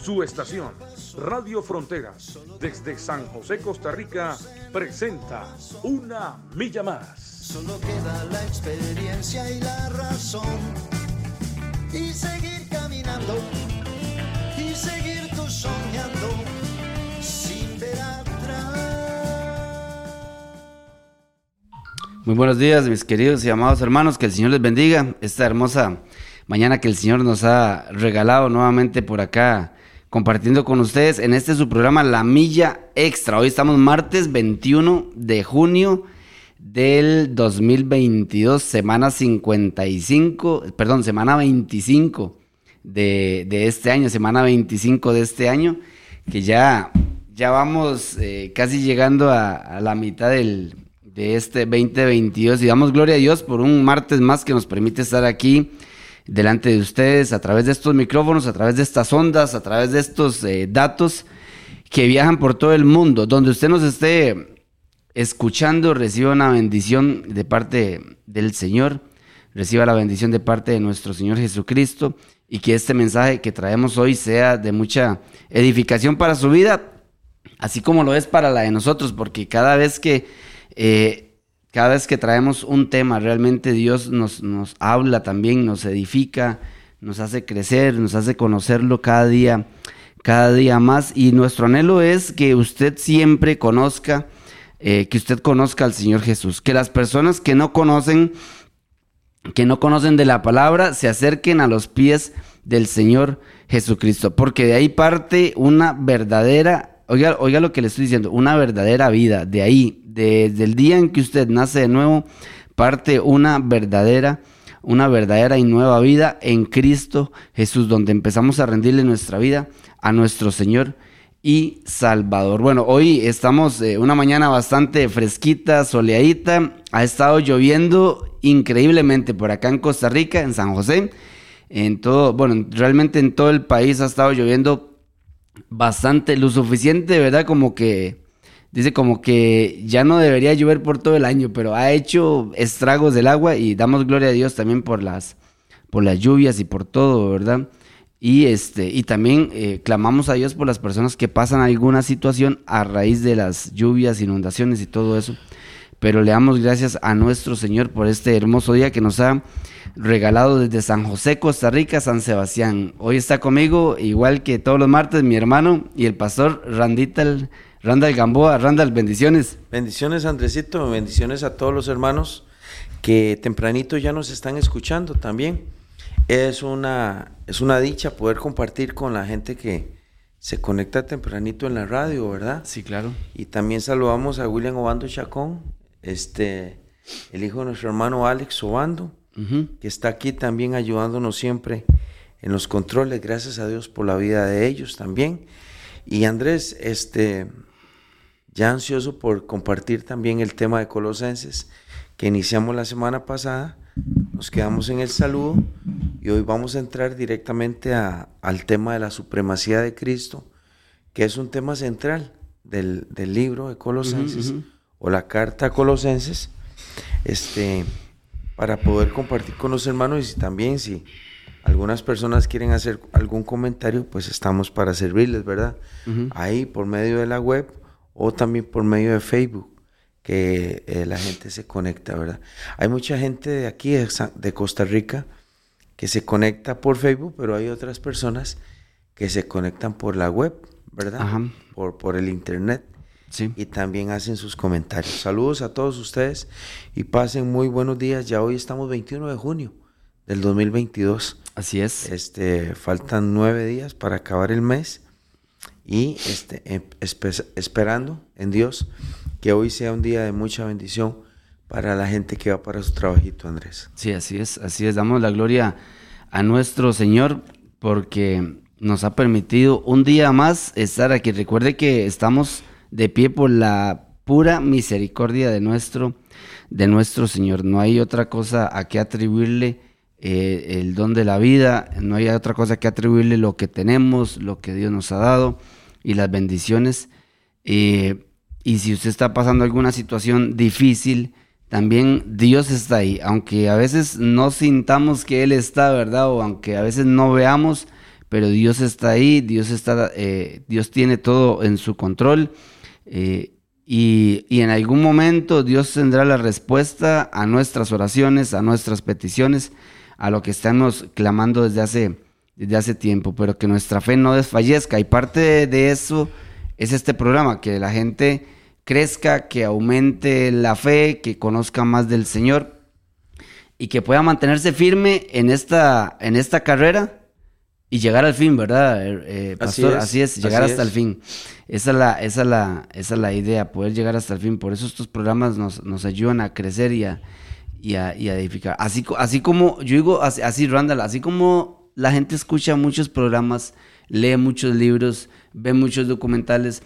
Su estación, Radio Fronteras, desde San José, Costa Rica, presenta Una Milla Más. Solo queda la experiencia y la razón. Y seguir caminando. Y seguir tú soñando. Sin ver atrás. Muy buenos días, mis queridos y amados hermanos. Que el Señor les bendiga. Esta hermosa mañana que el Señor nos ha regalado nuevamente por acá compartiendo con ustedes en este su programa La Milla Extra. Hoy estamos martes 21 de junio del 2022, semana 55, perdón, semana 25 de, de este año, semana 25 de este año, que ya, ya vamos eh, casi llegando a, a la mitad del, de este 2022 y damos gloria a Dios por un martes más que nos permite estar aquí delante de ustedes a través de estos micrófonos, a través de estas ondas, a través de estos eh, datos que viajan por todo el mundo. Donde usted nos esté escuchando, reciba una bendición de parte del Señor, reciba la bendición de parte de nuestro Señor Jesucristo y que este mensaje que traemos hoy sea de mucha edificación para su vida, así como lo es para la de nosotros, porque cada vez que... Eh, cada vez que traemos un tema, realmente Dios nos, nos habla también, nos edifica, nos hace crecer, nos hace conocerlo cada día, cada día más. Y nuestro anhelo es que usted siempre conozca, eh, que usted conozca al Señor Jesús. Que las personas que no conocen, que no conocen de la palabra, se acerquen a los pies del Señor Jesucristo. Porque de ahí parte una verdadera Oiga, oiga lo que le estoy diciendo, una verdadera vida. De ahí, desde el día en que usted nace de nuevo, parte una verdadera, una verdadera y nueva vida en Cristo Jesús, donde empezamos a rendirle nuestra vida a nuestro Señor y Salvador. Bueno, hoy estamos eh, una mañana bastante fresquita, soleadita. Ha estado lloviendo increíblemente por acá en Costa Rica, en San José. En todo, bueno, realmente en todo el país ha estado lloviendo bastante, lo suficiente, ¿verdad? Como que, dice como que ya no debería llover por todo el año, pero ha hecho estragos del agua y damos gloria a Dios también por las, por las lluvias y por todo, ¿verdad? Y, este, y también eh, clamamos a Dios por las personas que pasan alguna situación a raíz de las lluvias, inundaciones y todo eso. Pero le damos gracias a nuestro Señor por este hermoso día que nos ha regalado desde San José, Costa Rica, San Sebastián. Hoy está conmigo, igual que todos los martes, mi hermano y el pastor Randital, Randall Gamboa. Randall, bendiciones. Bendiciones, Andresito, bendiciones a todos los hermanos que tempranito ya nos están escuchando también. Es una, es una dicha poder compartir con la gente que se conecta tempranito en la radio, ¿verdad? Sí, claro. Y también saludamos a William Obando Chacón, este, el hijo de nuestro hermano Alex Obando, que está aquí también ayudándonos siempre en los controles. Gracias a Dios por la vida de ellos también. Y Andrés, este, ya ansioso por compartir también el tema de Colosenses que iniciamos la semana pasada. Nos quedamos en el saludo y hoy vamos a entrar directamente al tema de la supremacía de Cristo, que es un tema central del, libro de Colosenses o la carta a Colosenses. Este, para poder compartir con los hermanos y también si algunas personas quieren hacer algún comentario, pues estamos para servirles, ¿verdad? Ahí por medio de la web o también por medio de Facebook, que eh, la gente se conecta, ¿verdad? Hay mucha gente de aquí, de, Costa Rica, que se conecta por Facebook, pero hay otras personas que se conectan por la web, ¿verdad? Por, por el internet. Y también hacen sus comentarios. Saludos a todos ustedes y pasen muy buenos días. Ya hoy estamos 21 de junio del 2022. Así es. Este, faltan nueve días para acabar el mes y este, em, esperando en Dios que hoy sea un día de mucha bendición para la gente que va para su trabajito, Andrés. Sí, así es, así es. Damos la gloria a nuestro Señor porque nos ha permitido un día más estar aquí. Recuerde que estamos de pie por la pura misericordia de nuestro, de nuestro Señor. No hay otra cosa a que atribuirle eh, el don de la vida, no hay otra cosa que atribuirle lo que tenemos, lo que Dios nos ha dado y las bendiciones. Eh, y si usted está pasando alguna situación difícil, también Dios está ahí, aunque a veces no sintamos que Él está, ¿verdad? O aunque a veces no veamos, pero Dios está ahí, Dios, está, eh, Dios tiene todo en su control. Y, y, en algún momento Dios tendrá la respuesta a nuestras oraciones, a nuestras peticiones a lo que estamos clamando desde hace, desde hace tiempo, pero que nuestra fe no desfallezca. Y parte de eso es este programa, que la gente crezca, que aumente la fe, que conozca más del Señor y que pueda mantenerse firme en esta, en esta carrera y llegar al fin, ¿verdad, eh, eh, pastor? Así es, llegar hasta el fin. Esa es, la, esa, la, esa es la idea, poder llegar hasta el fin. Por eso estos programas nos, nos ayudan a crecer y a, y a, edificar. Así, así como, yo digo así, así, Randall, así como la gente escucha muchos programas, lee muchos libros, ve muchos documentales,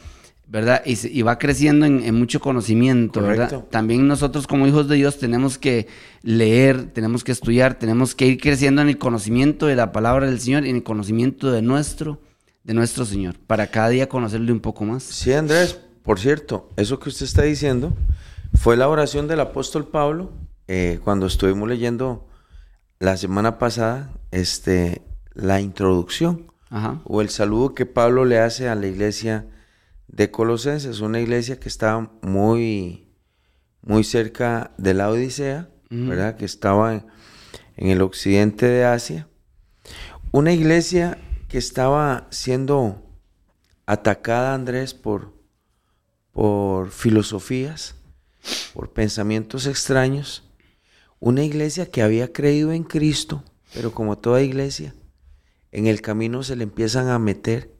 ¿verdad? Y, va creciendo en, mucho conocimiento, ¿verdad? También nosotros como hijos de Dios tenemos que leer, tenemos que estudiar, tenemos que ir creciendo en el conocimiento de la palabra del Señor y en el conocimiento de nuestro, de nuestro Señor, para cada día conocerle un poco más. Sí, Andrés, por cierto, eso que usted está diciendo fue la oración del apóstol Pablo eh, cuando estuvimos leyendo la semana pasada este, la introducción o el saludo que Pablo le hace a la iglesia de Colosenses, una iglesia que estaba muy, muy cerca de la Odisea, ¿verdad? Que estaba en, el occidente de Asia. Una iglesia que estaba siendo atacada, Andrés, por, por filosofías, por pensamientos extraños, una iglesia que había creído en Cristo, pero como toda iglesia, en el camino se le empiezan a meter,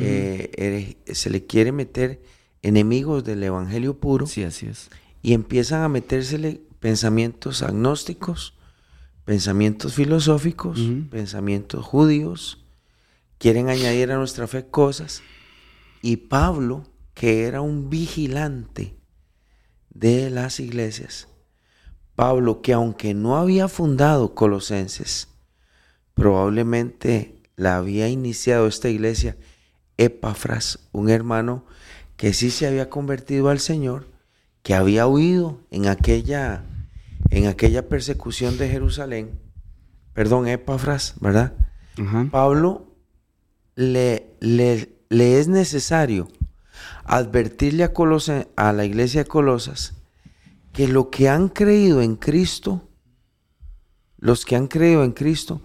eh, se le quiere meter enemigos del Evangelio puro. Sí, así es. Y empiezan a metérsele pensamientos agnósticos, pensamientos filosóficos, pensamientos judíos, quieren añadir a nuestra fe cosas. Y Pablo, que era un vigilante de las iglesias, Pablo, que aunque no había fundado Colosenses, probablemente la había iniciado esta iglesia Epafras, un hermano que sí se había convertido al Señor, que había huido en aquella, en aquella persecución de Jerusalén. Perdón, Epafras, ¿verdad? Pablo le, le, le, es necesario advertirle a, a la iglesia de Colosas que lo que han creído en Cristo, los que han creído en Cristo,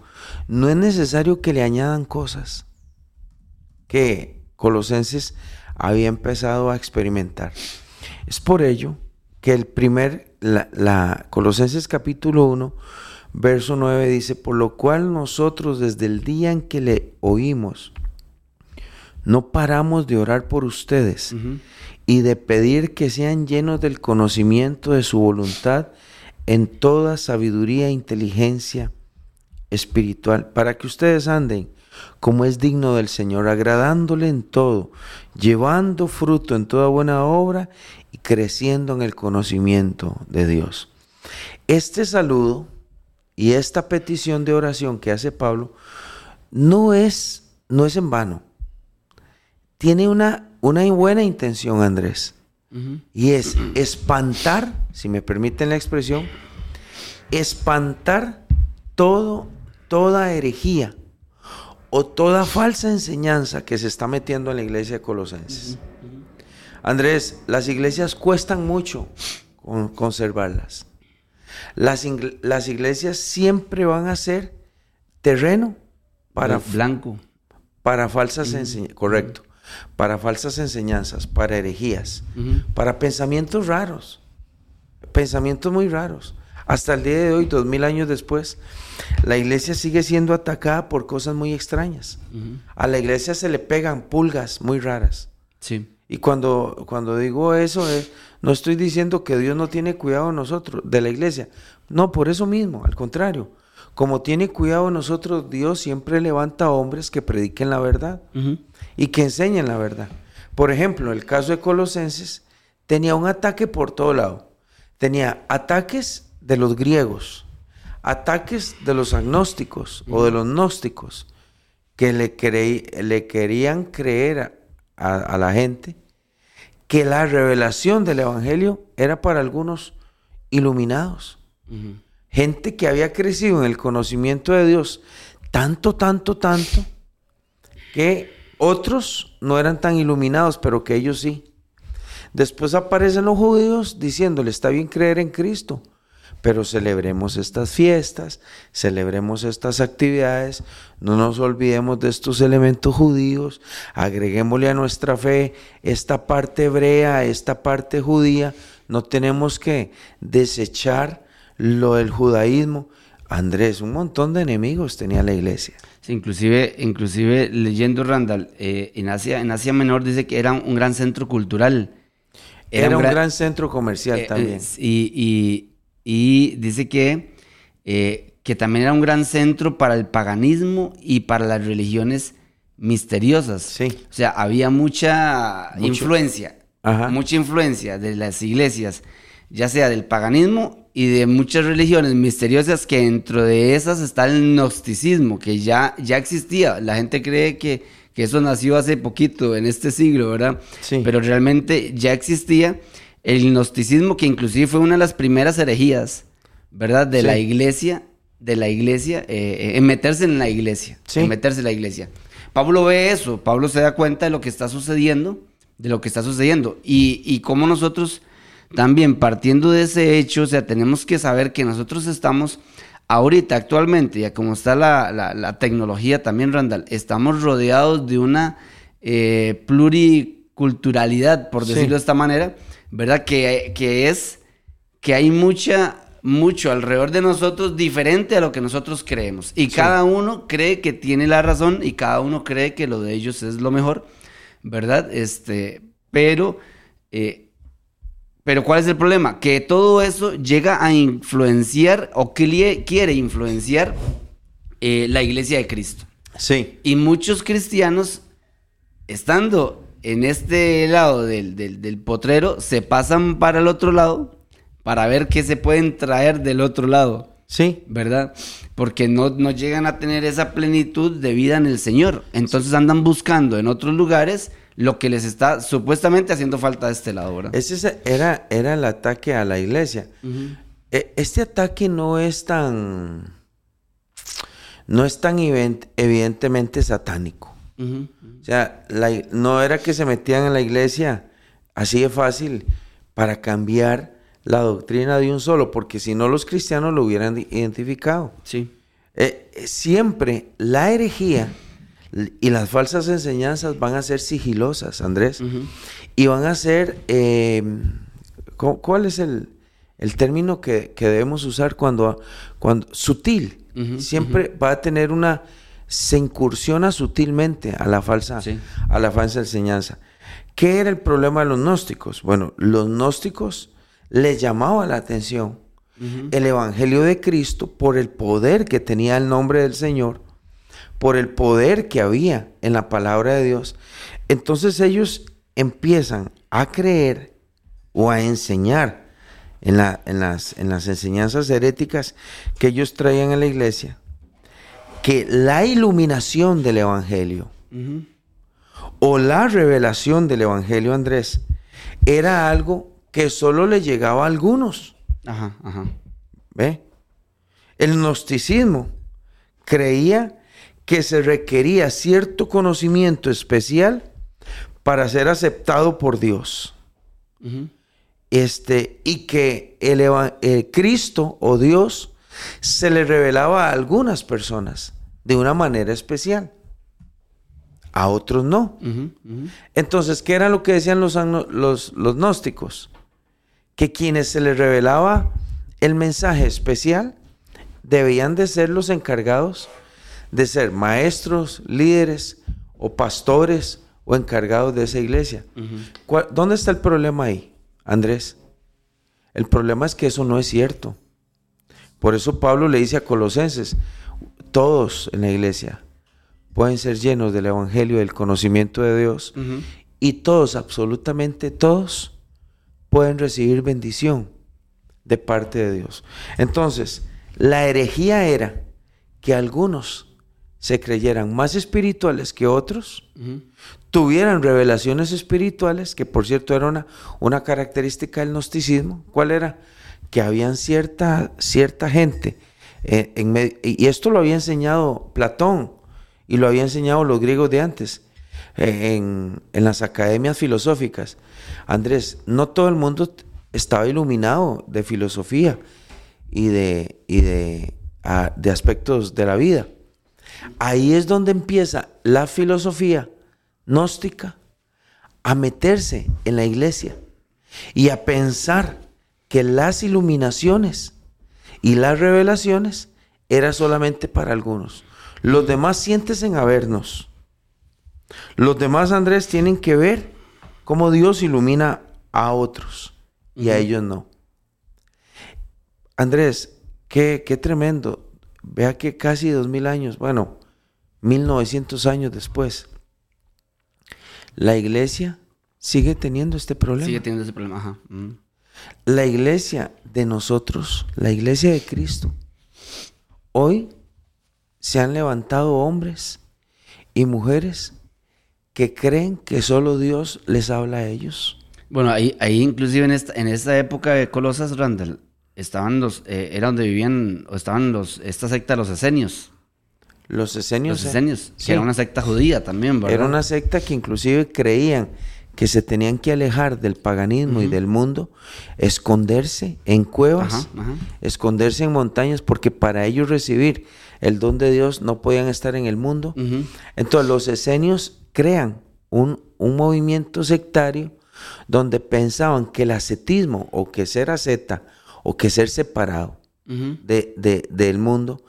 no es necesario que le añadan cosas que Colosenses había empezado a experimentar. Es por ello que el primer, la, la Colosenses capítulo 1, verso 9 dice, por lo cual nosotros desde el día en que le oímos, no paramos de orar por ustedes y de pedir que sean llenos del conocimiento de su voluntad en toda sabiduría e inteligencia espiritual, para que ustedes anden como es digno del Señor, agradándole en todo, llevando fruto en toda buena obra y creciendo en el conocimiento de Dios. Este saludo y esta petición de oración que hace Pablo no es, no es en vano. Tiene una una buena intención, Andrés. Y es espantar, si me permiten la expresión, espantar todo, toda herejía o toda falsa enseñanza que se está metiendo en la iglesia de Colosenses. Andrés, las iglesias cuestan mucho conservarlas. Las, las, iglesias siempre van a ser terreno para blanco para falsas enseñanzas, correcto para falsas enseñanzas, para herejías, para pensamientos raros, pensamientos muy raros. Hasta el día de hoy, dos mil años después, la iglesia sigue siendo atacada por cosas muy extrañas. A la iglesia se le pegan pulgas muy raras. Sí. Y cuando, cuando digo eso, eh, no estoy diciendo que Dios no tiene cuidado de nosotros, de la iglesia. No, por eso mismo, al contrario. Como tiene cuidado de nosotros, Dios siempre levanta hombres que prediquen la verdad y que enseñen la verdad. Por ejemplo, el caso de Colosenses tenía un ataque por todo lado. Tenía ataques de los griegos, ataques de los agnósticos o de los gnósticos que le, le querían creer a, la gente que la revelación del Evangelio era para algunos iluminados. Gente que había crecido en el conocimiento de Dios tanto, tanto, tanto, que otros no eran tan iluminados, pero que ellos sí. Después aparecen los judíos diciéndole, está bien creer en Cristo, pero celebremos estas fiestas, celebremos estas actividades, no nos olvidemos de estos elementos judíos, agreguémosle a nuestra fe esta parte hebrea, esta parte judía, no tenemos que desechar lo del judaísmo. Andrés, un montón de enemigos tenía la iglesia. Sí, inclusive, inclusive leyendo Randall, eh, en, Asia, en Asia Menor dice que era un gran centro cultural era, un, gran, centro comercial eh, también. y, y, dice que, eh, que también era un gran centro para el paganismo y para las religiones misteriosas. Sí. O sea, había mucha influencia, mucha influencia de las iglesias, ya sea del paganismo y de muchas religiones misteriosas que dentro de esas está el gnosticismo, que ya, ya existía. La gente cree que que eso nació hace poquito, en este siglo, ¿verdad? Sí. Pero realmente ya existía el gnosticismo, que inclusive fue una de las primeras herejías, ¿verdad? De la iglesia, de la iglesia, eh, eh, en meterse en la iglesia, sí. en meterse en la iglesia. Pablo ve eso, Pablo se da cuenta de lo que está sucediendo, de lo que está sucediendo, y, y cómo nosotros también partiendo de ese hecho, o sea, tenemos que saber que nosotros estamos ahorita, actualmente, ya como está la, tecnología también, Randall, estamos rodeados de una eh, pluriculturalidad, por decirlo de esta manera, ¿verdad? Que, que es que hay mucha mucho alrededor de nosotros diferente a lo que nosotros creemos. Y cada uno cree que tiene la razón y cada uno cree que lo de ellos es lo mejor, ¿verdad? Este, pero eh, pero ¿cuál es el problema? Que todo eso llega a influenciar o quiere influenciar eh, la iglesia de Cristo. Sí. Y muchos cristianos, estando en este lado del, potrero, se pasan para el otro lado para ver qué se pueden traer del otro lado. Sí. ¿Verdad? Porque no, no llegan a tener esa plenitud de vida en el Señor. Entonces andan buscando en otros lugares lo que les está supuestamente haciendo falta de este lado, ¿verdad? Ese era, era el ataque a la iglesia. E, este ataque no es tan. No es tan evidentemente satánico. O sea, no era que se metían en la iglesia así de fácil para cambiar la doctrina de un solo, porque si no los cristianos lo hubieran identificado. Sí. Eh, siempre la herejía y las falsas enseñanzas van a ser sigilosas, Andrés. Y van a ser, em, ¿cuál es el, término que, debemos usar cuando, cuando sutil? Siempre va a tener una, se incursiona sutilmente a la falsa, a la falsa enseñanza. ¿Qué era el problema de los gnósticos? Bueno, los gnósticos les llamaba la atención el Evangelio de Cristo por el poder que tenía el nombre del Señor por el poder que había en la palabra de Dios, entonces ellos empiezan a creer o a enseñar en, las, en las, enseñanzas heréticas que ellos traían en la iglesia, que la iluminación del Evangelio o la revelación del Evangelio, Andrés, era algo que solo le llegaba a algunos. Ajá, ajá. ¿Ve? El gnosticismo creía que se requería cierto conocimiento especial para ser aceptado por Dios. Este, y que el, eh, Cristo o Dios se le revelaba a algunas personas de una manera especial. A otros no. Entonces, ¿qué era lo que decían los, los, los gnósticos? Que quienes se les revelaba el mensaje especial debían de ser los encargados de ser maestros, líderes o pastores o encargados de esa iglesia. ¿Dónde está el problema ahí, Andrés? El problema es que eso no es cierto. Por eso Pablo le dice a Colosenses, todos en la iglesia pueden ser llenos del Evangelio, del conocimiento de Dios, y todos, absolutamente todos, pueden recibir bendición de parte de Dios. Entonces, la herejía era que algunos se creyeran más espirituales que otros, tuvieran revelaciones espirituales, que por cierto era una, una característica del gnosticismo. ¿Cuál era? Que habían cierta, cierta gente, y esto lo había enseñado Platón y lo había enseñado los griegos de antes, en, en las academias filosóficas. Andrés, no todo el mundo estaba iluminado de filosofía y de, y de, ah, de aspectos de la vida. Ahí es donde empieza la filosofía gnóstica a meterse en la iglesia y a pensar que las iluminaciones y las revelaciones era solamente para algunos. Los demás siéntesen a vernos. Los demás, Andrés, tienen que ver cómo Dios ilumina a otros y a ellos no. Andrés, qué, qué tremendo. Vea que casi dos mil años, bueno, mil novecientos años después, la iglesia sigue teniendo este problema. Sigue teniendo ese problema, ajá. La iglesia de nosotros, la iglesia de Cristo, hoy se han levantado hombres y mujeres que creen que solo Dios les habla a ellos. Bueno, ahí, ahí inclusive en esta, en esta época de Colosas, Randall, estaban los, eh, era donde vivían, o estaban los, esta secta, los esenios. Los esenios. Los esenios, que era una secta judía también, ¿verdad? Era una secta que inclusive creían que se tenían que alejar del paganismo y del mundo, esconderse en cuevas, esconderse en montañas, porque para ellos recibir el don de Dios no podían estar en el mundo. Entonces los esenios crean un, un movimiento sectario donde pensaban que el ascetismo o que ser asceta o que ser separado de, del mundo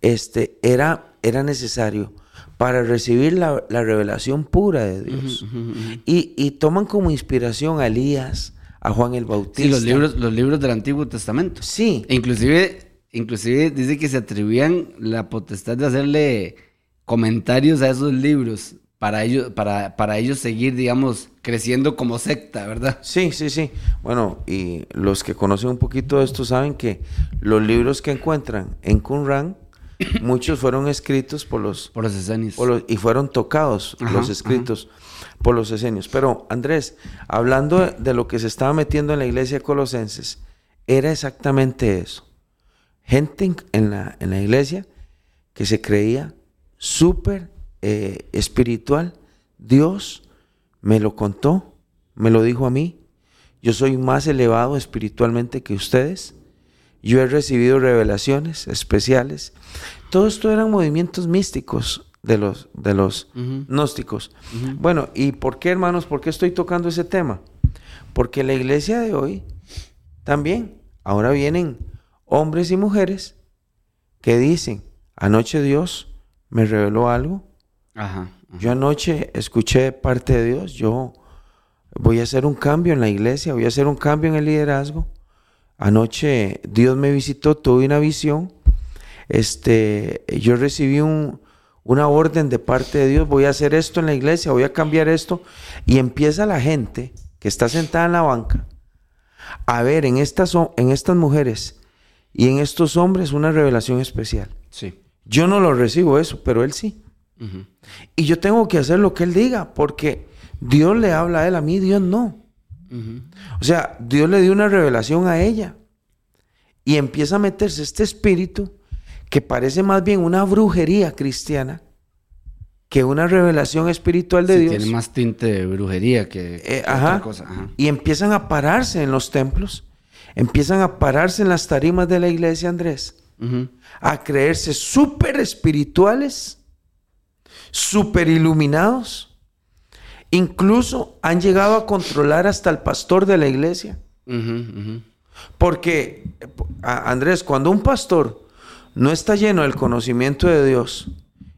este, era, era necesario para recibir la, revelación pura de Dios. Y, toman como inspiración a Elías, a Juan el Bautista. Sí, los libros, los libros del Antiguo Testamento. Sí. E inclusive, inclusive dice que se atribuían la potestad de hacerle comentarios a esos libros para ellos, para, para ellos seguir, digamos, creciendo como secta, ¿verdad? Sí, sí, sí. Bueno, y los que conocen un poquito de esto saben que los libros que encuentran en Qumran, muchos fueron escritos por los... Por los esenios. y fueron tocados los escritos por los esenios. Pero, Andrés, hablando de, lo que se estaba metiendo en la iglesia de Colosenses, era exactamente eso. Gente en, la, en la iglesia que se creía súper eh, espiritual, Dios me lo contó, me lo dijo a mí. Yo soy más elevado espiritualmente que ustedes. Yo he recibido revelaciones especiales. Todo esto eran movimientos místicos de los, de los gnósticos. Bueno, ¿y por qué, hermanos? ¿Por qué estoy tocando ese tema? Porque la iglesia de hoy también, ahora vienen hombres y mujeres que dicen, anoche Dios me reveló algo yo anoche escuché parte de Dios, yo voy a hacer un cambio en la iglesia, voy a hacer un cambio en el liderazgo. Anoche Dios me visitó, tuve una visión. Este, yo recibí un, una orden de parte de Dios, voy a hacer esto en la iglesia, voy a cambiar esto. Y empieza la gente que está sentada en la banca a ver en estas, en estas mujeres y en estos hombres una revelación especial. Sí. Yo no lo recibo eso, pero él sí. Y yo tengo que hacer lo que Él diga, porque Dios le habla a Él, a mí Dios no. O sea, Dios le dio una revelación a ella. Y empieza a meterse este espíritu que parece más bien una brujería cristiana que una revelación espiritual de Dios. Tiene más tinte de brujería que, eh, otra cosa. Y empiezan a pararse en los templos, empiezan a pararse en las tarimas de la iglesia, Andrés, a creerse súper espirituales super iluminados. Incluso han llegado a controlar hasta el pastor de la iglesia. Porque, Andrés, cuando un pastor no está lleno del conocimiento de Dios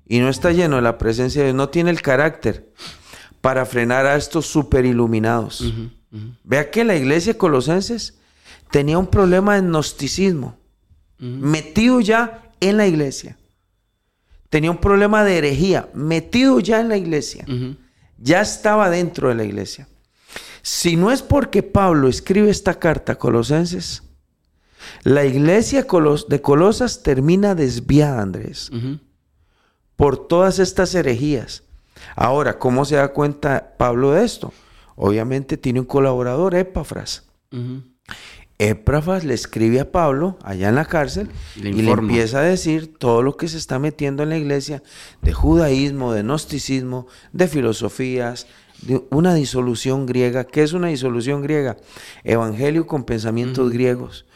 y no está lleno de la presencia de Dios, no tiene el carácter para frenar a estos super iluminados. Vea que la iglesia de Colosenses tenía un problema de gnosticismo metido ya en la iglesia tenía un problema de herejía metido ya en la iglesia. Ya estaba dentro de la iglesia. Si no es porque Pablo escribe esta carta a Colosenses, la iglesia de Colosas termina desviada, Andrés, por todas estas herejías. Ahora, ¿cómo se da cuenta Pablo de esto? Obviamente tiene un colaborador, Epafras. Epafras le escribe a Pablo allá en la cárcel y le empieza a decir todo lo que se está metiendo en la iglesia de judaísmo, de gnosticismo, de filosofías, de una disolución griega. ¿Qué es una disolución griega? Evangelio con pensamientos griegos,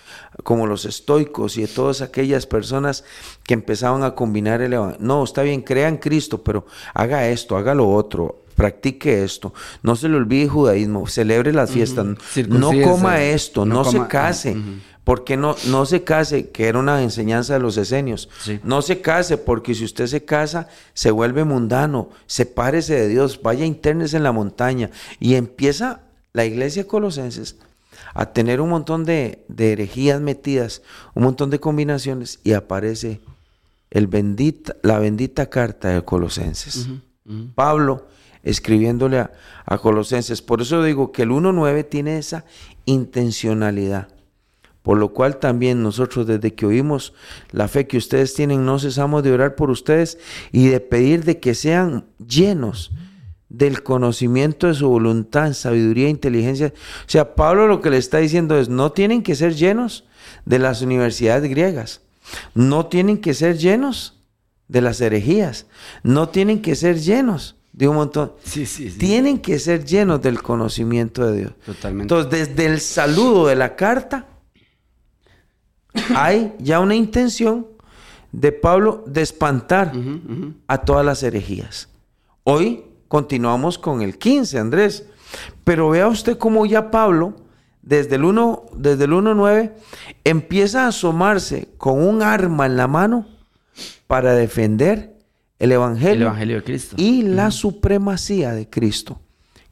como los estoicos y de todas aquellas personas que empezaban a combinar el evangelio. No, está bien, crea en Cristo, pero haga esto, haga lo otro, practique esto, no se le olvide judaísmo, celebre las fiestas, no coma esto, no, se case. porque no, no se case? Que era una enseñanza de los esenios. No se case porque si usted se casa, se vuelve mundano, sepárese de Dios, vaya internes en la montaña. Y empieza la iglesia colosenses a tener un montón de, herejías metidas, un montón de combinaciones, y aparece el bendita, la bendita carta de Colosenses. Pablo escribiéndole a, Colosenses. Por eso digo que el 1.9 tiene esa intencionalidad. Por lo cual también nosotros desde que oímos la fe que ustedes tienen, no cesamos de orar por ustedes y de pedir de que sean llenos del conocimiento de su voluntad, sabiduría, inteligencia. O sea, Pablo lo que le está diciendo es, no tienen que ser llenos de las universidades griegas, no tienen que ser llenos de las herejías, no tienen que ser llenos de un montón. Sí, sí, Tienen que ser llenos del conocimiento de Dios. Totalmente. Entonces, desde el saludo de la carta, hay ya una intención de Pablo de espantar a todas las herejías. Hoy continuamos con el 15, Andrés. Pero vea usted cómo ya Pablo, desde el 1, desde el 1.9, empieza a asomarse con un arma en la mano para defender el Evangelio, Evangelio de Cristo. y la supremacía de Cristo,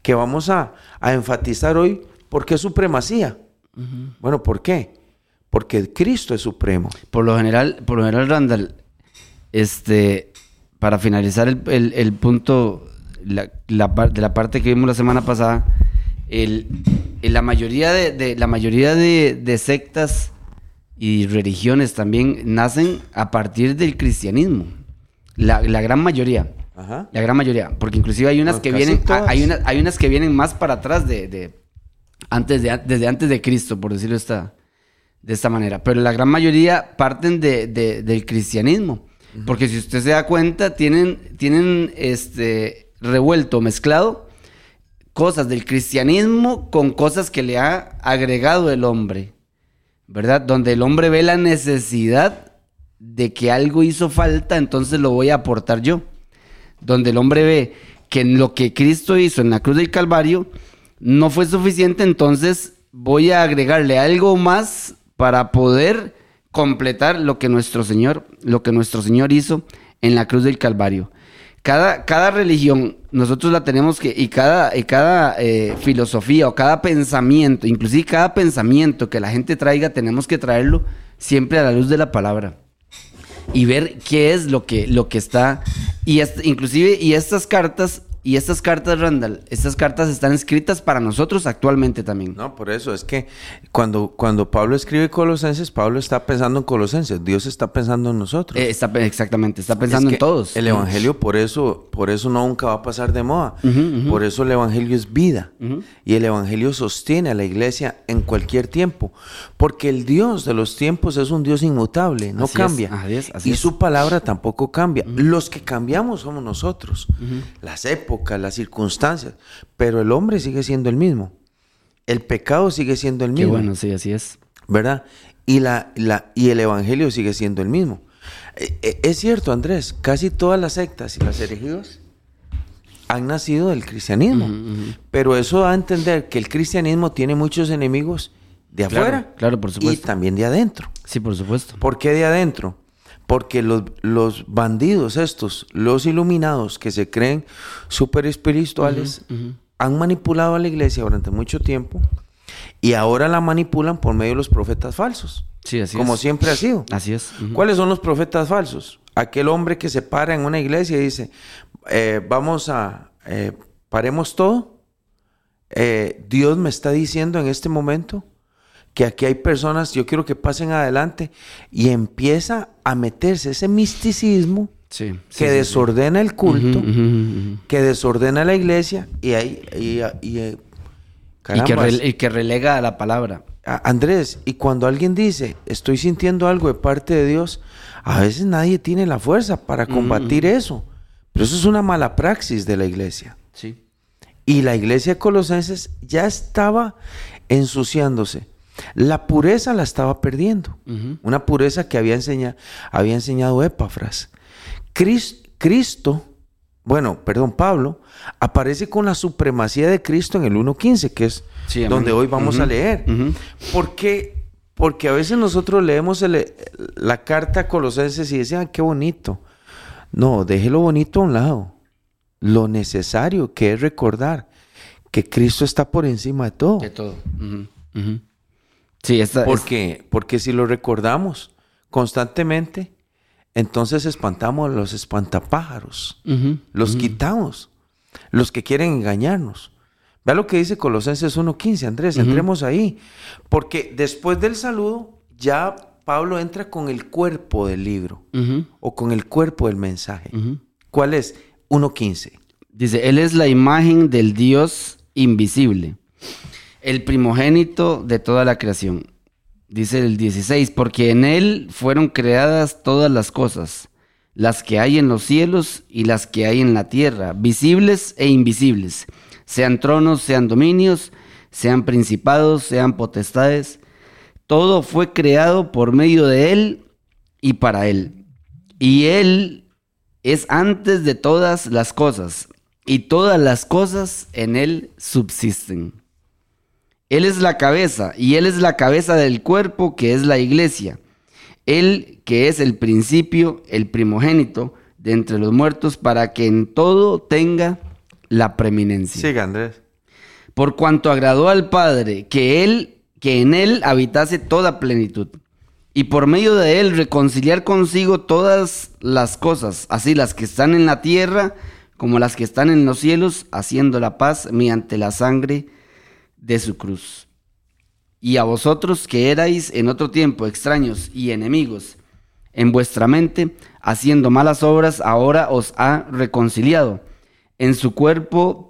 que vamos a, enfatizar hoy. ¿Por qué supremacía? Bueno, ¿por qué? Porque Cristo es supremo. Por lo general, por lo general, Randall, este, para finalizar el, punto la, de la parte que vimos la semana pasada, el, la mayoría, de, la mayoría de, sectas y religiones también nacen a partir del cristianismo. La, gran mayoría. La gran mayoría. Porque inclusive hay unas que vienen. Hay, hay unas que vienen más para atrás de. antes de desde antes de Cristo, por decirlo esta, de esta manera. Pero la gran mayoría parten de, del cristianismo. Porque si usted se da cuenta, tienen, tienen este revuelto, mezclado cosas del cristianismo con cosas que le ha agregado el hombre. ¿Verdad? Donde el hombre ve la necesidad de que algo hizo falta, entonces lo voy a aportar yo. Donde el hombre ve que en lo que Cristo hizo en la cruz del Calvario no fue suficiente, entonces voy a agregarle algo más para poder completar lo que nuestro Señor, lo que nuestro Señor hizo en la cruz del Calvario. Cada, cada religión, nosotros la tenemos que, y cada, y cada eh, filosofía o cada pensamiento, inclusive cada pensamiento que la gente traiga, tenemos que traerlo siempre a la luz de la palabra y ver qué es lo que, lo que está. Y inclusive, y estas cartas y estas cartas, Randall, estas cartas están escritas para nosotros actualmente también. No, por eso es que cuando, cuando Pablo escribe Colosenses, Pablo está pensando en Colosenses, Dios está pensando en nosotros. Eh, está, exactamente, está pensando en todos. El Evangelio por eso, por eso nunca va a pasar de moda. Por eso el Evangelio es vida. Y el Evangelio sostiene a la iglesia en cualquier tiempo. Porque el Dios de los tiempos es un Dios inmutable, no cambia. y su palabra tampoco cambia. Los que cambiamos somos nosotros. Las épocas las circunstancias, pero el hombre sigue siendo el mismo. El pecado sigue siendo el mismo. Qué bueno, sí, así es. ¿Verdad? Y, la, la, y el evangelio sigue siendo el mismo. Eh, eh, es cierto, Andrés, casi todas las sectas y las herejías han nacido del cristianismo. Pero eso da a entender que el cristianismo tiene muchos enemigos de afuera claro, por supuesto. y también de adentro. Sí, por supuesto. ¿Por qué de adentro? Porque los, los bandidos estos, los iluminados que se creen súper espirituales, han manipulado a la iglesia durante mucho tiempo y ahora la manipulan por medio de los profetas falsos. Sí, así como siempre ha sido. Así es. ¿Cuáles son los profetas falsos? Aquel hombre que se para en una iglesia y dice, eh, vamos a, eh, paremos todo, eh, Dios me está diciendo en este momento que aquí hay personas, yo quiero que pasen adelante y empieza a meterse ese misticismo que desordena el culto, que desordena la iglesia y, ahí, y, eh, y, que relega a la palabra. Andrés, y cuando alguien dice, estoy sintiendo algo de parte de Dios, a veces nadie tiene la fuerza para combatir eso. Pero eso es una mala praxis de la iglesia. Sí. Y la iglesia de Colosenses ya estaba ensuciándose. La pureza la estaba perdiendo. Una pureza que había, enseñado, había enseñado Epafras. Cristo, bueno, perdón, Pablo, aparece con la supremacía de Cristo en el 1.15, que es donde hoy vamos a leer. ¿Por qué? Porque a veces nosotros leemos la carta a Colosenses y decían, qué bonito. No, deje lo bonito a un lado. Lo necesario que es recordar que Cristo está por encima de todo. De todo. Sí, esta, ¿Por qué? Porque si lo recordamos constantemente, entonces espantamos a los espantapájaros. los quitamos. Los que quieren engañarnos. Vea lo que dice Colosenses 1.15, Andrés, entremos ahí. Porque después del saludo, ya Pablo entra con el cuerpo del libro o con el cuerpo del mensaje. ¿Cuál es? 1.15. Dice, Él es la imagen del Dios invisible, el primogénito de toda la creación. Dice el 16, porque en Él fueron creadas todas las cosas, las que hay en los cielos y las que hay en la tierra, visibles e invisibles, sean tronos, sean dominios, sean principados, sean potestades todo fue creado por medio de Él y para Él. Y Él es antes de todas las cosas, y todas las cosas en Él subsisten. Él es la cabeza, y Él es la cabeza del cuerpo que es la iglesia. Él que es el principio, el primogénito de entre los muertos, para que en todo tenga la preeminencia. Siga, Andrés. Por cuanto agradó al Padre que Él que en él habitase toda plenitud, y por medio de él reconciliar consigo todas las cosas, así las que están en la tierra como las que están en los cielos, haciendo la paz mediante la sangre de su cruz. Y a vosotros que erais en otro tiempo extraños y enemigos en vuestra mente, haciendo malas obras, ahora os ha reconciliado en su cuerpo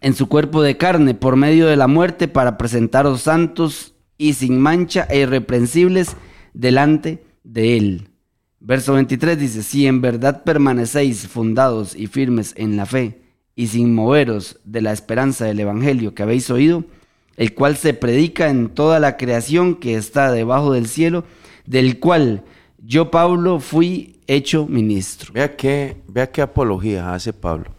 en su cuerpo de carne por medio de la muerte para presentaros santos y sin mancha e irreprensibles delante de él. Verso 23 dice, si en verdad permanecéis fundados y firmes en la fe y sin moveros de la esperanza del Evangelio que habéis oído, el cual se predica en toda la creación que está debajo del cielo, del cual yo, Pablo, fui hecho ministro. Vea qué, vea qué apología hace Pablo.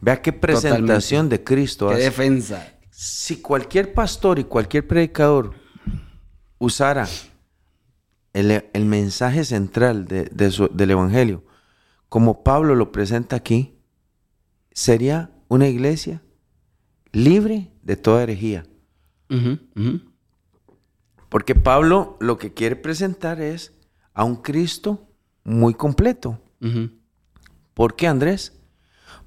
Vea qué presentación de Cristo. Qué defensa. Si cualquier pastor y cualquier predicador usara el, mensaje central del Evangelio como Pablo lo presenta aquí, sería una iglesia libre de toda herejía. Porque Pablo lo que quiere presentar es a un Cristo muy completo. ¿Por qué, Andrés?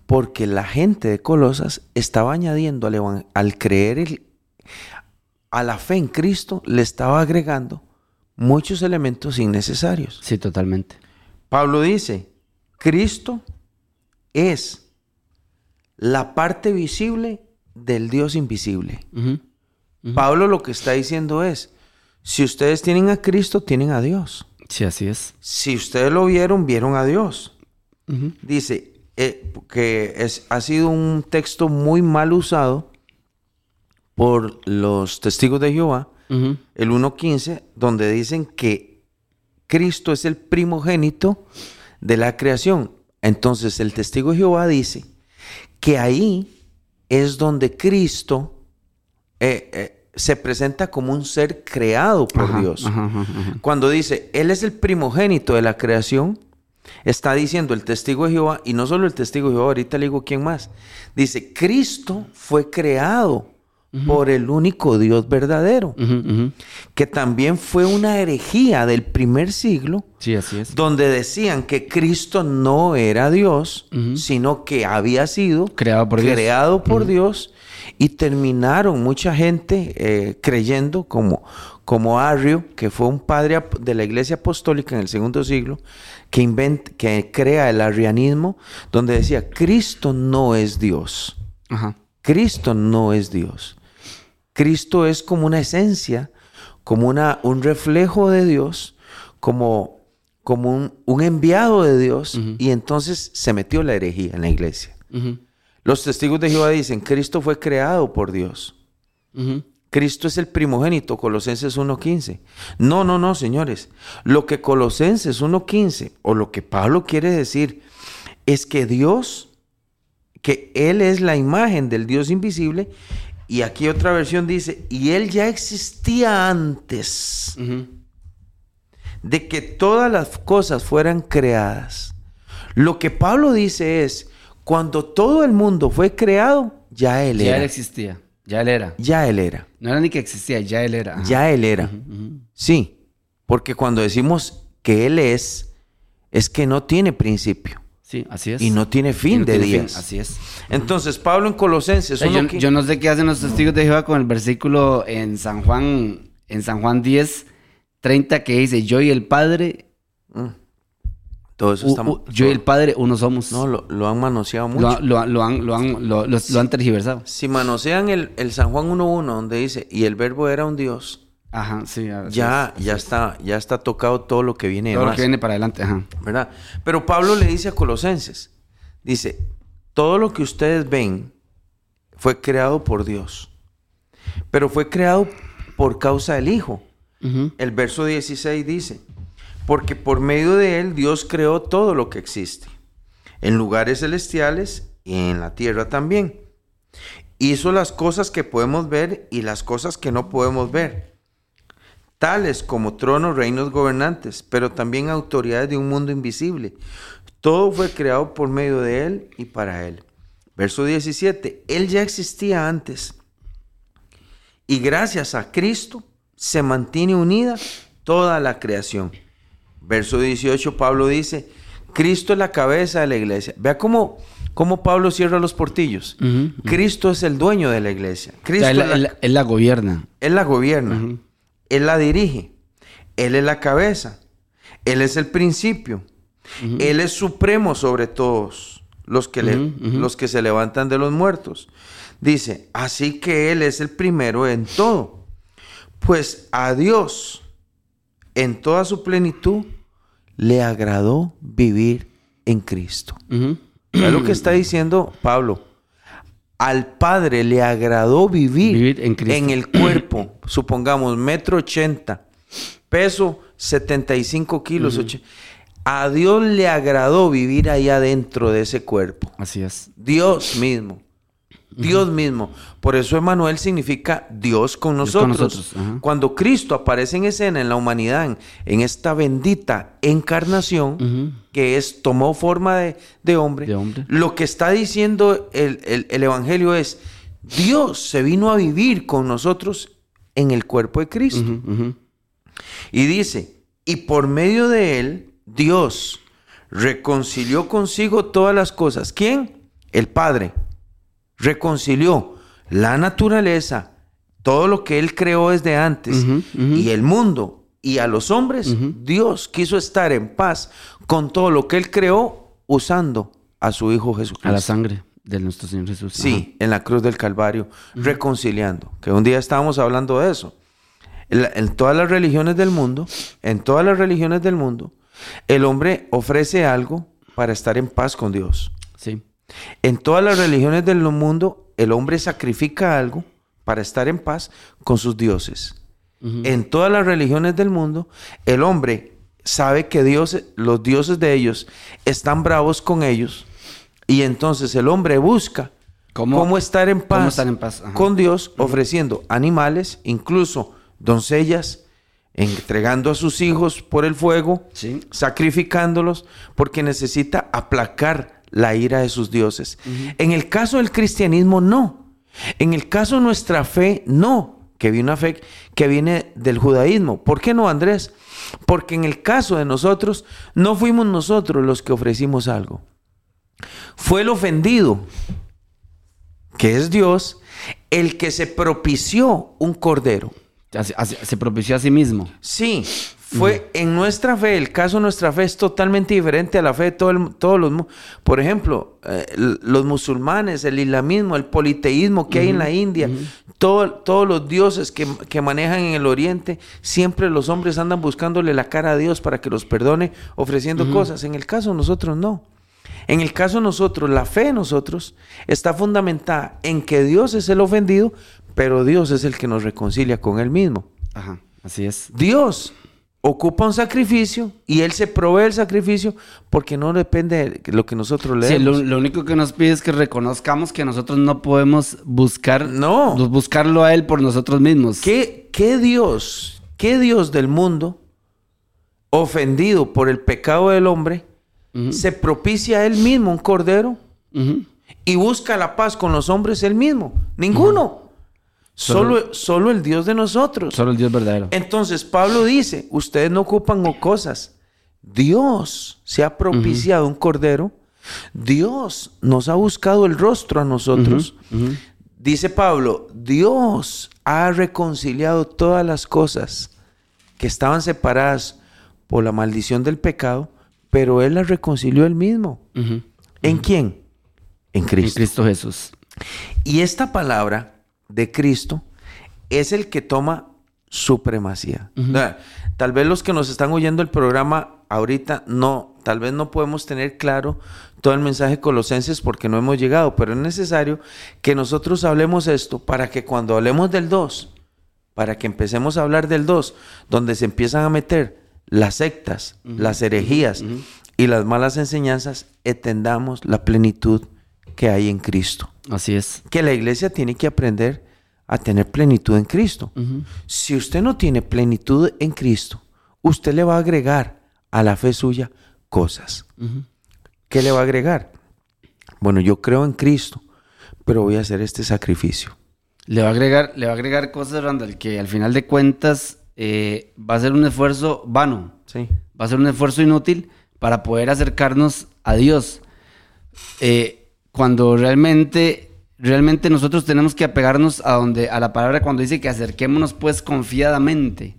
porque la gente de Colosas estaba añadiendo al, creer a la fe en Cristo, le estaba agregando muchos elementos innecesarios. Sí, totalmente. Pablo dice, Cristo es la parte visible del Dios invisible. Pablo lo que está diciendo es, si ustedes tienen a Cristo, tienen a Dios. Sí, así es. Si ustedes lo vieron, vieron a Dios. Dice, eh, que es, ha sido un texto muy mal usado por los testigos de Jehová, el 1.15, donde dicen que Cristo es el primogénito de la creación. Entonces el testigo de Jehová dice que ahí es donde Cristo eh, eh, se presenta como un ser creado por Dios. Cuando dice, Él es el primogénito de la creación, Está diciendo el testigo de Jehová, y no solo el testigo de Jehová, ahorita le digo quién más. Dice, Cristo fue creado por el único Dios verdadero, que también fue una herejía del primer siglo, sí, así es. donde decían que Cristo no era Dios, sino que había sido creado por Dios, creado por Dios y terminaron mucha gente eh, creyendo como, como Arrio, que fue un padre de la iglesia apostólica en el segundo siglo, que, inventa, que crea el arrianismo, donde decía, Cristo no es Dios. Cristo no es Dios. Cristo es como una esencia, como una, un reflejo de Dios, como, como un, enviado de Dios, y entonces se metió la herejía en la iglesia. Los testigos de Jehová dicen, Cristo fue creado por Dios. Cristo es el primogénito, Colosenses 1.15. No, no, no, señores. Lo que Colosenses 1.15 o lo que Pablo quiere decir es que Dios, que Él es la imagen del Dios invisible, y aquí otra versión dice, y Él ya existía antes de que todas las cosas fueran creadas. Lo que Pablo dice es, cuando todo el mundo fue creado, ya Él era. Ya Él existía. Ya él era. Ya él era. No era ni que existía, ya él era. Ya él era. Sí, porque cuando decimos que él es, es que no tiene principio. Sí, así es. Y no tiene fin de días. Así es. Entonces, Pablo en Colosenses. yo, no sé qué hacen los testigos de Jehová con el versículo en San Juan, en San Juan 10, 30, que dice: Yo y el Padre. Todo eso estamos, yo y el Padre, uno somos. No, lo, han manoseado mucho. Lo, han, lo, han, lo, han tergiversado. Si manosean el, el San Juan 1.1, donde dice, y el verbo era un Dios. Ajá, sí. Ya, ya está, ya está tocado todo lo que viene Todo lo que viene para adelante, ajá. ¿Verdad? Pero Pablo le dice a Colosenses, dice, todo lo que ustedes ven fue creado por Dios. Pero fue creado por causa del Hijo. El verso 16 dice, porque por medio de él Dios creó todo lo que existe, en lugares celestiales y en la tierra también. Hizo las cosas que podemos ver y las cosas que no podemos ver, tales como tronos, reinos, gobernantes, pero también autoridades de un mundo invisible. Todo fue creado por medio de él y para él. Verso 17, él ya existía antes y gracias a Cristo se mantiene unida toda la creación. Verso 18, Pablo dice, Cristo es la cabeza de la iglesia. Vea cómo, cómo Pablo cierra los portillos. Cristo es el dueño de la iglesia. Cristo él, la, gobierna. Él la gobierna. Él la dirige. Él es la cabeza. Él es el principio. Él es supremo sobre todos los que, los que se levantan de los muertos. Dice, así que Él es el primero en todo. Pues a Dios en toda su plenitud, le agradó vivir en Cristo. Es lo que está diciendo Pablo. Al Padre le agradó vivir, en, el cuerpo, supongamos, metro ochenta, peso 75 kilos. A Dios le agradó vivir ahí adentro de ese cuerpo. Así es. Dios mismo. Dios mismo. Por eso Emanuel significa Dios con nosotros. Cuando Cristo aparece en escena en la humanidad, en, esta bendita encarnación, que es, tomó forma de, hombre, lo que está diciendo el, el, Evangelio es, Dios se vino a vivir con nosotros en el cuerpo de Cristo. Y dice, y por medio de él, Dios reconcilió consigo todas las cosas. ¿Quién? El Padre reconcilió la naturaleza, todo lo que Él creó desde antes, y el mundo y a los hombres, Dios quiso estar en paz con todo lo que Él creó usando a su Hijo Jesucristo. A la sangre de nuestro Señor Jesús. Sí, en la cruz del Calvario, reconciliando. Que un día estábamos hablando de eso. en, todas las religiones del mundo, en todas las religiones del mundo, el hombre ofrece algo para estar en paz con Dios. Sí. En todas las religiones del mundo, el hombre sacrifica algo para estar en paz con sus dioses. En todas las religiones del mundo, el hombre sabe que Dios, los dioses de ellos están bravos con ellos y entonces el hombre busca cómo, estar en paz, con Dios ofreciendo animales, incluso doncellas, entregando a sus hijos por el fuego, sacrificándolos, porque necesita aplacar la ira de sus dioses. En el caso del cristianismo, no. En el caso de nuestra fe, no, que viene una fe que viene del judaísmo. ¿Por qué no, Andrés? Porque en el caso de nosotros, no fuimos nosotros los que ofrecimos algo. Fue el ofendido, que es Dios, el que se propició un cordero. Se propició a sí mismo. Sí, fue en nuestra fe, el caso de nuestra fe es totalmente diferente a la fe de todos los... Por ejemplo, eh, los musulmanes, el islamismo, el politeísmo que hay en la India, todos los dioses que, manejan en el oriente, siempre los hombres andan buscándole la cara a Dios para que los perdone, ofreciendo cosas. En el caso de nosotros no. En el caso de nosotros, la fe de nosotros está fundamentada en que Dios es el ofendido, pero Dios es el que nos reconcilia con Él mismo. Ajá, así es. Dios ocupa un sacrificio y Él se provee el sacrificio porque no depende de lo que nosotros le Sí, lo, único que nos pide es que reconozcamos que nosotros no podemos buscar, no. buscarlo a Él por nosotros mismos. ¿Qué, qué Dios, qué Dios del mundo, ofendido por el pecado del hombre, se propicia a Él mismo un cordero y busca la paz con los hombres Él mismo? Ninguno. Solo, solo, el Dios de nosotros. Solo el Dios verdadero. Entonces Pablo dice, ustedes no ocupan cosas. Dios se ha propiciado un cordero. Dios nos ha buscado el rostro a nosotros. Dice Pablo, Dios ha reconciliado todas las cosas que estaban separadas por la maldición del pecado, pero Él las reconcilió Él mismo. ¿En quién? En Cristo. En Cristo Jesús. Y esta palabra de Cristo es el que toma supremacía. Tal vez los que nos están oyendo el programa ahorita no, tal vez no podemos tener claro todo el mensaje de Colosenses porque no hemos llegado, pero es necesario que nosotros hablemos esto para que cuando hablemos del 2, para que empecemos a hablar del 2, donde se empiezan a meter las sectas, las herejías y las malas enseñanzas, entendamos la plenitud que hay en Cristo. Así es. Que la iglesia tiene que aprender a tener plenitud en Cristo. Si usted no tiene plenitud en Cristo, usted le va a agregar a la fe suya cosas. ¿Qué le va a agregar? Bueno, yo creo en Cristo, pero voy a hacer este sacrificio. Le va a agregar, le va a agregar cosas, Randall, que al final de cuentas eh, va a ser un esfuerzo vano. Sí. Va a ser un esfuerzo inútil para poder acercarnos a Dios. Eh, cuando realmente, realmente nosotros tenemos que apegarnos a donde, a la palabra cuando dice que acerquémonos pues confiadamente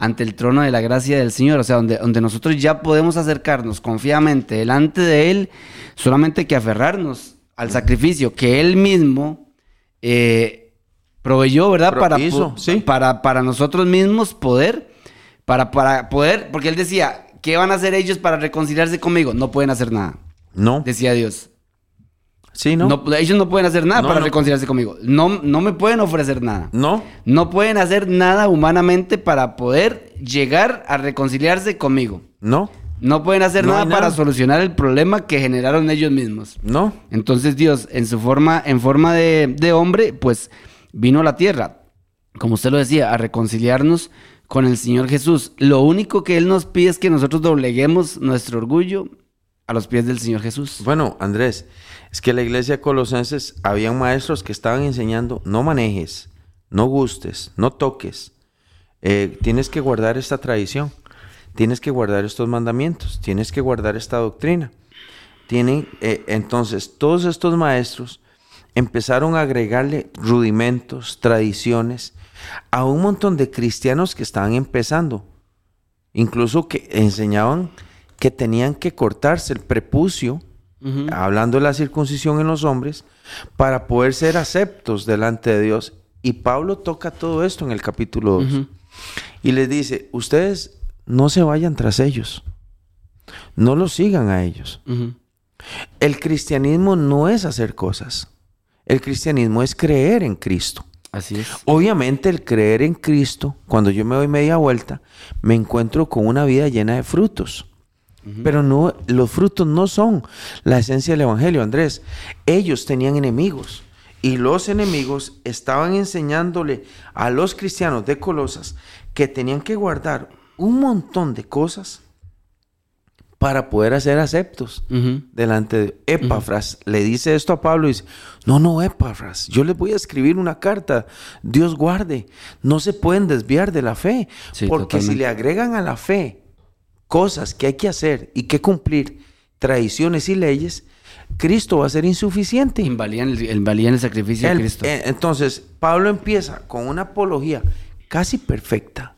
ante el trono de la gracia del Señor, o sea, donde, donde nosotros ya podemos acercarnos confiadamente delante de Él, solamente que aferrarnos al sacrificio que Él mismo eh, proveyó, ¿verdad? Para, para, para nosotros mismos poder, para, para poder, porque Él decía, ¿qué van a hacer ellos para reconciliarse conmigo? No pueden hacer nada. No. Decía Dios. Sí, ¿no? ellos no pueden hacer nada para reconciliarse conmigo. No, no me pueden ofrecer nada. No. No pueden hacer nada humanamente para poder llegar a reconciliarse conmigo. No. No pueden hacer nada, para solucionar el problema que generaron ellos mismos. No. Entonces Dios, en su forma, en forma de, de hombre, pues vino a la tierra, como usted lo decía, a reconciliarnos con el Señor Jesús. Lo único que Él nos pide es que nosotros dobleguemos nuestro orgullo a los pies del Señor Jesús. Bueno, Andrés, es que la iglesia Colosenses habían maestros que estaban enseñando, no manejes, no gustes, no toques. Eh, tienes que guardar esta tradición, tienes que guardar estos mandamientos, tienes que guardar esta doctrina. Tienen, eh, entonces, todos estos maestros empezaron a agregarle rudimentos, tradiciones a un montón de cristianos que estaban empezando, incluso que enseñaban que tenían que cortarse el prepucio hablando de la circuncisión en los hombres, para poder ser aceptos delante de Dios. Y Pablo toca todo esto en el capítulo 2. Y les dice, ustedes no se vayan tras ellos, no los sigan a ellos. El cristianismo no es hacer cosas, el cristianismo es creer en Cristo. Así es. Obviamente el creer en Cristo, cuando yo me doy media vuelta, me encuentro con una vida llena de frutos. Pero no, los frutos no son la esencia del Evangelio, Andrés. Ellos tenían enemigos y los enemigos estaban enseñándole a los cristianos de Colosas que tenían que guardar un montón de cosas para poder hacer aceptos delante de Epafras. Le dice esto a Pablo y dice, no, no, Epafras, yo les voy a escribir una carta, Dios guarde, no se pueden desviar de la fe, porque si le agregan a la fe cosas que hay que hacer y que cumplir, tradiciones y leyes, Cristo va a ser insuficiente. Invalían el, el sacrificio de Cristo. Eh, entonces, Pablo empieza con una apología casi perfecta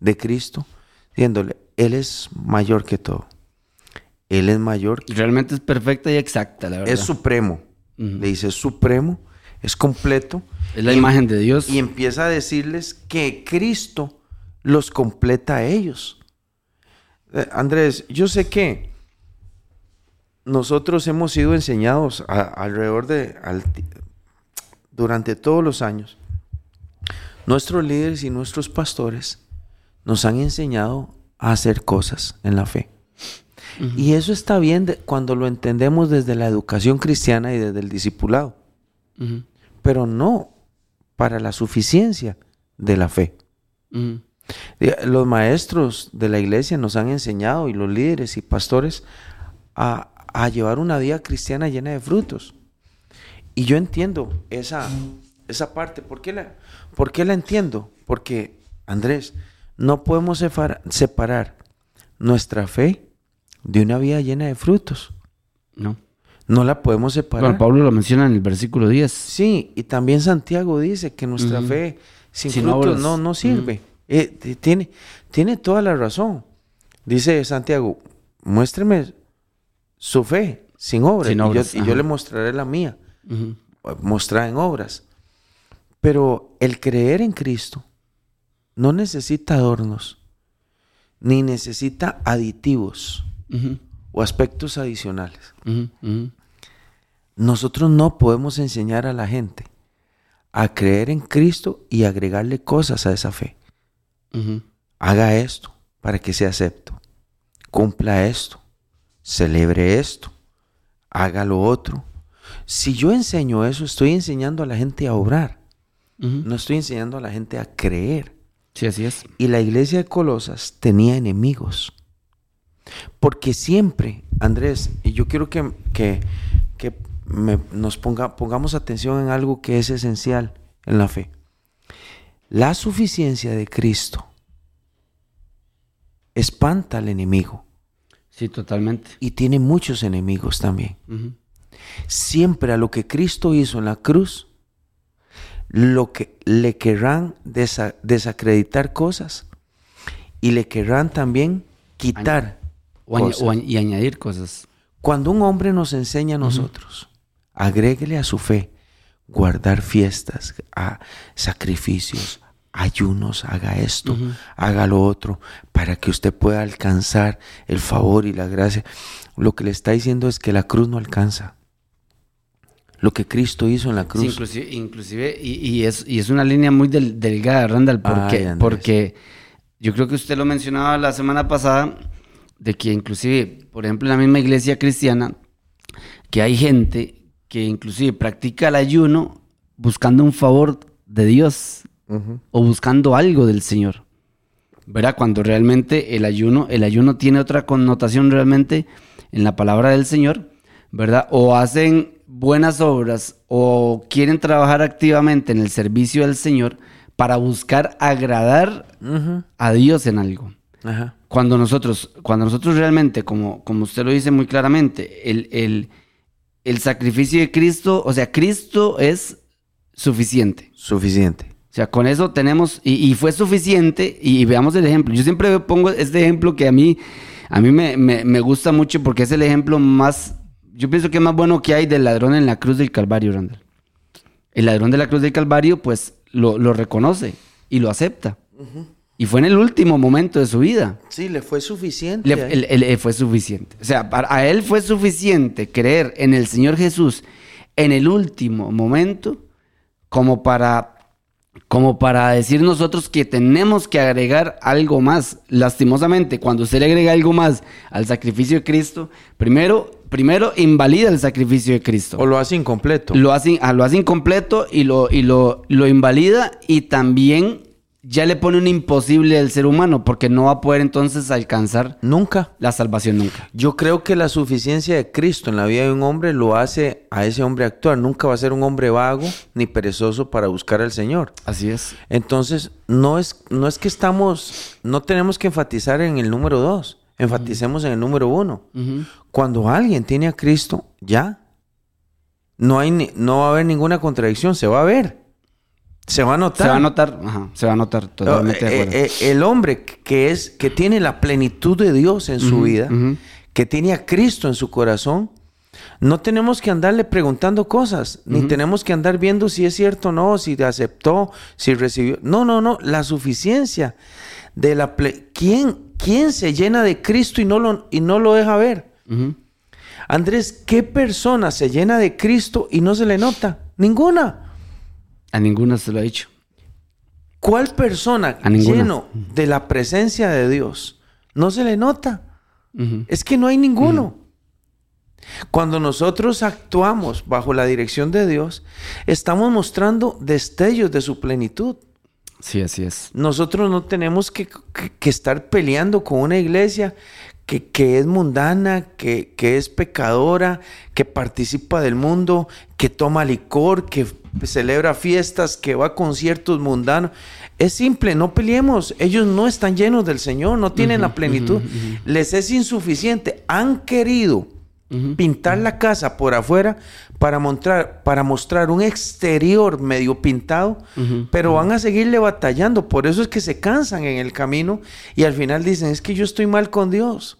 de Cristo, diciéndole, Él es mayor que todo. Él es mayor. Realmente es perfecta y exacta, la verdad. Es supremo. Le dice, es supremo, es completo. Es la imagen de Dios. Y empieza a decirles que Cristo los completa a ellos. Eh, Andrés, yo sé que nosotros hemos sido enseñados alrededor de, durante todos los años, nuestros líderes y nuestros pastores nos han enseñado a hacer cosas en la fe. Y eso está bien cuando lo entendemos desde la educación cristiana y desde el discipulado, pero no para la suficiencia de la fe. Los maestros de la iglesia nos han enseñado y los líderes y pastores a, a llevar una vida cristiana llena de frutos. Y yo entiendo esa, esa parte. ¿Por qué, la, ¿Por qué la entiendo? Porque, Andrés, no podemos separar nuestra fe de una vida llena de frutos. No. No la podemos separar. Bueno, Pablo lo menciona en el versículo 10. Sí, y también Santiago dice que nuestra fe sin, frutos no, no sirve. Eh, tiene, tiene toda la razón. Dice Santiago, muéstreme su fe sin obras. y, yo, le mostraré la mía. Mostrar en obras. Pero el creer en Cristo no necesita adornos, ni necesita aditivos o aspectos adicionales. Nosotros no podemos enseñar a la gente a creer en Cristo y agregarle cosas a esa fe. Haga esto para que sea acepto. Cumpla esto celebre esto, haga lo otro. Si yo enseño eso, estoy enseñando a la gente a obrar. No estoy enseñando a la gente a creer. Sí, así es. Y la iglesia de Colosas tenía enemigos. Porque siempre, Andrés, y yo quiero que, que, nos ponga, pongamos atención en algo que es esencial en la fe. La suficiencia de Cristo espanta al enemigo. Sí, totalmente. Y tiene muchos enemigos también. Siempre a lo que Cristo hizo en la cruz, lo que le querrán desacreditar cosas y le querrán también quitar y añadir cosas. Cuando un hombre nos enseña a nosotros, agréguele a su fe guardar fiestas, a sacrificios, ayunos, haga esto, haga lo otro, para que usted pueda alcanzar el favor y la gracia. Lo que le está diciendo es que la cruz no alcanza. Lo que Cristo hizo en la cruz. inclusive, y, es, y es una línea muy delgada, Randall, porque, porque yo creo que usted lo mencionaba la semana pasada, de que inclusive, por ejemplo, en la misma iglesia cristiana, que hay gente que inclusive practica el ayuno buscando un favor de Dios o buscando algo del Señor. ¿Verdad? Cuando realmente el ayuno, el ayuno tiene otra connotación realmente en la palabra del Señor, ¿verdad? O hacen buenas obras o quieren trabajar activamente en el servicio del Señor para buscar agradar a Dios en algo. Cuando nosotros, cuando nosotros realmente, como, como usted lo dice muy claramente, el, el, el sacrificio de Cristo, o sea, Cristo es suficiente. Suficiente. O sea, con eso tenemos, y, fue suficiente, y, veamos el ejemplo. Yo siempre pongo este ejemplo que a mí, a mí me, gusta mucho porque es el ejemplo más, yo pienso que es más bueno que hay del ladrón en la cruz del Calvario, Randall. El ladrón de la cruz del Calvario, pues, lo, reconoce y lo acepta. Y fue en el último momento de su vida. Sí, le fue suficiente. Le, fue suficiente. O sea, a él fue suficiente creer en el Señor Jesús en el último momento como para como para decir nosotros que tenemos que agregar algo más. Lastimosamente, cuando usted le agrega algo más al sacrificio de Cristo, primero, primero invalida el sacrificio de Cristo. O lo hace incompleto. Lo hace, ah, lo hace incompleto y, lo, y lo, lo invalida y también ya le pone un imposible al ser humano porque no va a poder entonces alcanzar Nunca. la salvación nunca. Yo creo que la suficiencia de Cristo en la vida de un hombre lo hace a ese hombre actuar. Nunca va a ser un hombre vago ni perezoso para buscar al Señor. Así es. Entonces, no es, no es que estamos, no tenemos que enfatizar en el número dos, enfaticemos en el número uno. Cuando alguien tiene a Cristo, ya. No, hay no va a haber ninguna contradicción, se va a ver. Se va a notar. Se va a notar, ajá, se va a notar totalmente de Eh, acuerdo. eh, el hombre que es que tiene la plenitud de Dios en su vida, que tiene a Cristo en su corazón, no tenemos que andarle preguntando cosas, ni tenemos que andar viendo si es cierto o no, si aceptó, si recibió. No, no, no, la suficiencia de la ple- ¿Quién, quién se llena de Cristo y no lo, y no lo deja ver? Andrés, ¿qué persona se llena de Cristo y no se le nota? Ninguna. A ninguno se lo ha dicho. ¿Cuál persona ninguna. lleno de la presencia de Dios no se le nota? Es que no hay ninguno. Cuando nosotros actuamos bajo la dirección de Dios, estamos mostrando destellos de su plenitud. Sí, así es. Nosotros no tenemos que, que- que estar peleando con una iglesia que, que es mundana, que, que es pecadora, que participa del mundo, que toma licor, que celebra fiestas, que va a conciertos mundanos. Es simple, no peleemos. Ellos no están llenos del Señor, no tienen la plenitud. Les es insuficiente. Han querido pintar la casa por afuera para mostrar, para mostrar un exterior medio pintado, pero van a seguirle batallando. Por eso es que se cansan en el camino y al final dicen, es que yo estoy mal con Dios.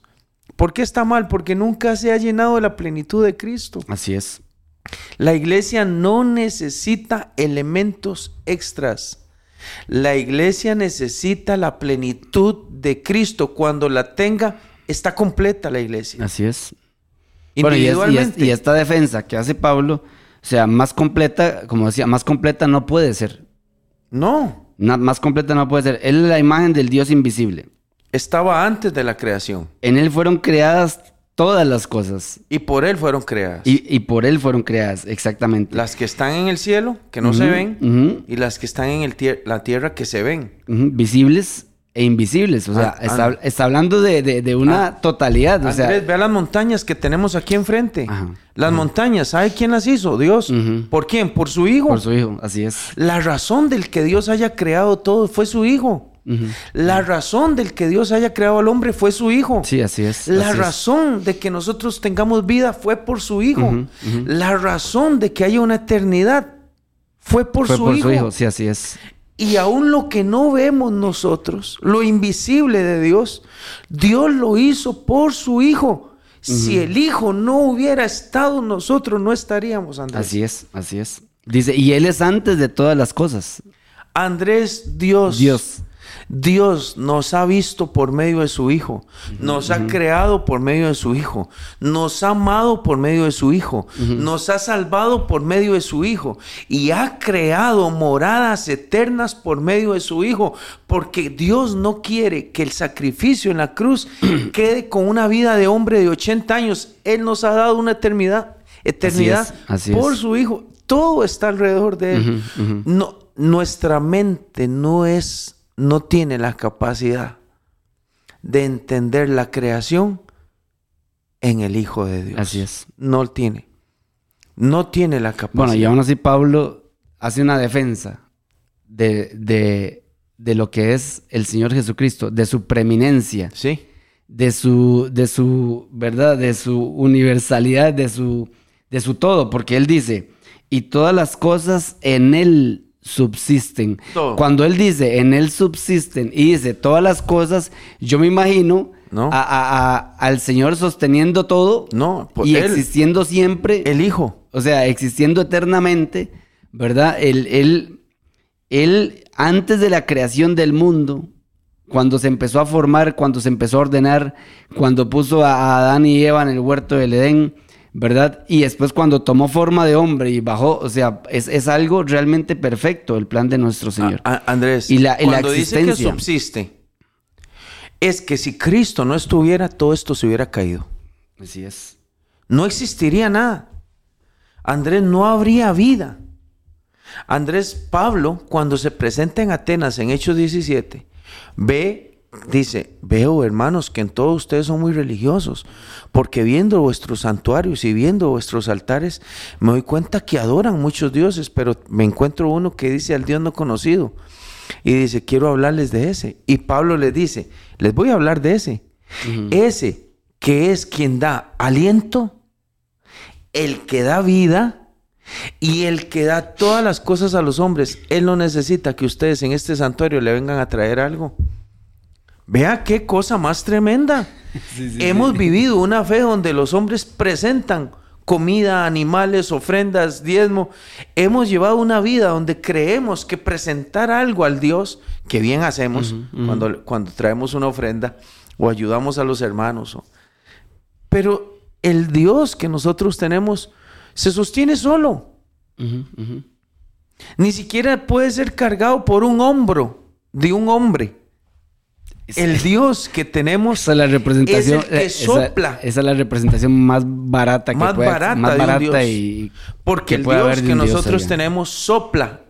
¿Por qué está mal? Porque nunca se ha llenado de la plenitud de Cristo. Así es. La iglesia no necesita elementos extras. La iglesia necesita la plenitud de Cristo. Cuando la tenga, está completa la iglesia. Así es. Bueno, y, es- y es- Individualmente. y esta defensa que hace Pablo, o sea, más completa, como decía, más completa no puede ser. No, Na- más completa no puede ser. Él es la imagen del Dios invisible. estaba antes de la creación En Él fueron creadas todas las cosas. y por Él fueron creadas. Y, y por Él fueron creadas, exactamente. Las que están en el cielo, que no se ven, y las que están en el tier- la tierra, que se ven. Visibles e invisibles. O sea, Ah, está, ah. está hablando de, de- de una Ah. totalidad. O sea, Andrés, vea las montañas que tenemos aquí enfrente. Ajá, Las montañas, ¿sabe quién las hizo? Dios. ¿Por quién? Por su Hijo. por su hijo, así es. La razón del que Dios haya creado todo fue su Hijo. La razón del que Dios haya creado al hombre fue su Hijo. Sí, así es. La así es. razón de que nosotros tengamos vida fue por su Hijo. La razón de que haya una eternidad fue por, Fue su, por hijo. su hijo, sí, así es. Y aún lo que no vemos nosotros, lo invisible de Dios, Dios lo hizo por su Hijo. Si el Hijo no hubiera estado, nosotros no estaríamos, Andrés. Así es, así es. Dice, y Él es antes de todas las cosas. Andrés, Dios. Dios. Dios nos ha visto por medio de su Hijo, nos ha creado por medio de su Hijo, nos ha amado por medio de su Hijo, nos ha salvado por medio de su Hijo. Y ha creado moradas eternas por medio de su Hijo, porque Dios no quiere que el sacrificio en la cruz quede con una vida de hombre de 80 años. Él nos ha dado una eternidad, eternidad así por es. su Hijo. Todo está alrededor de Él. No, nuestra mente no es, no tiene la capacidad de entender la creación en el Hijo de Dios. Así es. No tiene. No tiene la capacidad. Bueno, y aún así Pablo hace una defensa de, de, de lo que es el Señor Jesucristo, de su preeminencia, Sí. de su, de su, ¿verdad? De su universalidad, de su, de su todo, porque él dice, y todas las cosas en él subsisten. Todo. Cuando él dice, en él subsisten, y dice, todas las cosas, yo me imagino No. a- a- a- al Señor sosteniendo todo No, pues y él- existiendo siempre. El Hijo. O sea, existiendo eternamente, ¿verdad? Él, él, él, antes de la creación del mundo, cuando se empezó a formar, cuando se empezó a ordenar, cuando puso a a Adán y Eva en el huerto del Edén, ¿verdad? Y después cuando tomó forma de hombre y bajó, o sea, es, es algo realmente perfecto el plan de nuestro Señor. A- a- Andrés, Y la- y la cuando dice que subsiste, es que si Cristo no estuviera, todo esto se hubiera caído. Así es. No existiría nada. Andrés, no habría vida. Andrés Pablo, cuando se presenta en Atenas en Hechos 17, ve, dice, veo hermanos que en todos ustedes son muy religiosos, porque viendo vuestros santuarios y viendo vuestros altares, me doy cuenta que adoran muchos dioses, pero me encuentro uno que dice al Dios no conocido. Y dice, quiero hablarles de ese. Y Pablo les dice, les voy a hablar de ese. Ese que es quien da aliento, el que da vida y el que da todas las cosas a los hombres. Él no necesita que ustedes en este santuario le vengan a traer algo. Vea qué cosa más tremenda. Hemos vivido una fe donde los hombres presentan comida, animales, ofrendas, diezmo. Hemos llevado una vida donde creemos que presentar algo al Dios, que bien hacemos Cuando, cuando traemos una ofrenda o ayudamos a los hermanos. Pero el Dios que nosotros tenemos se sostiene solo. Ni siquiera puede ser cargado por un hombro de un hombre. El Dios que tenemos esa es la representación, es el que sopla. Esa, es la representación más barata que más barata, más barata y porque el Dios que nosotros tenemos sopla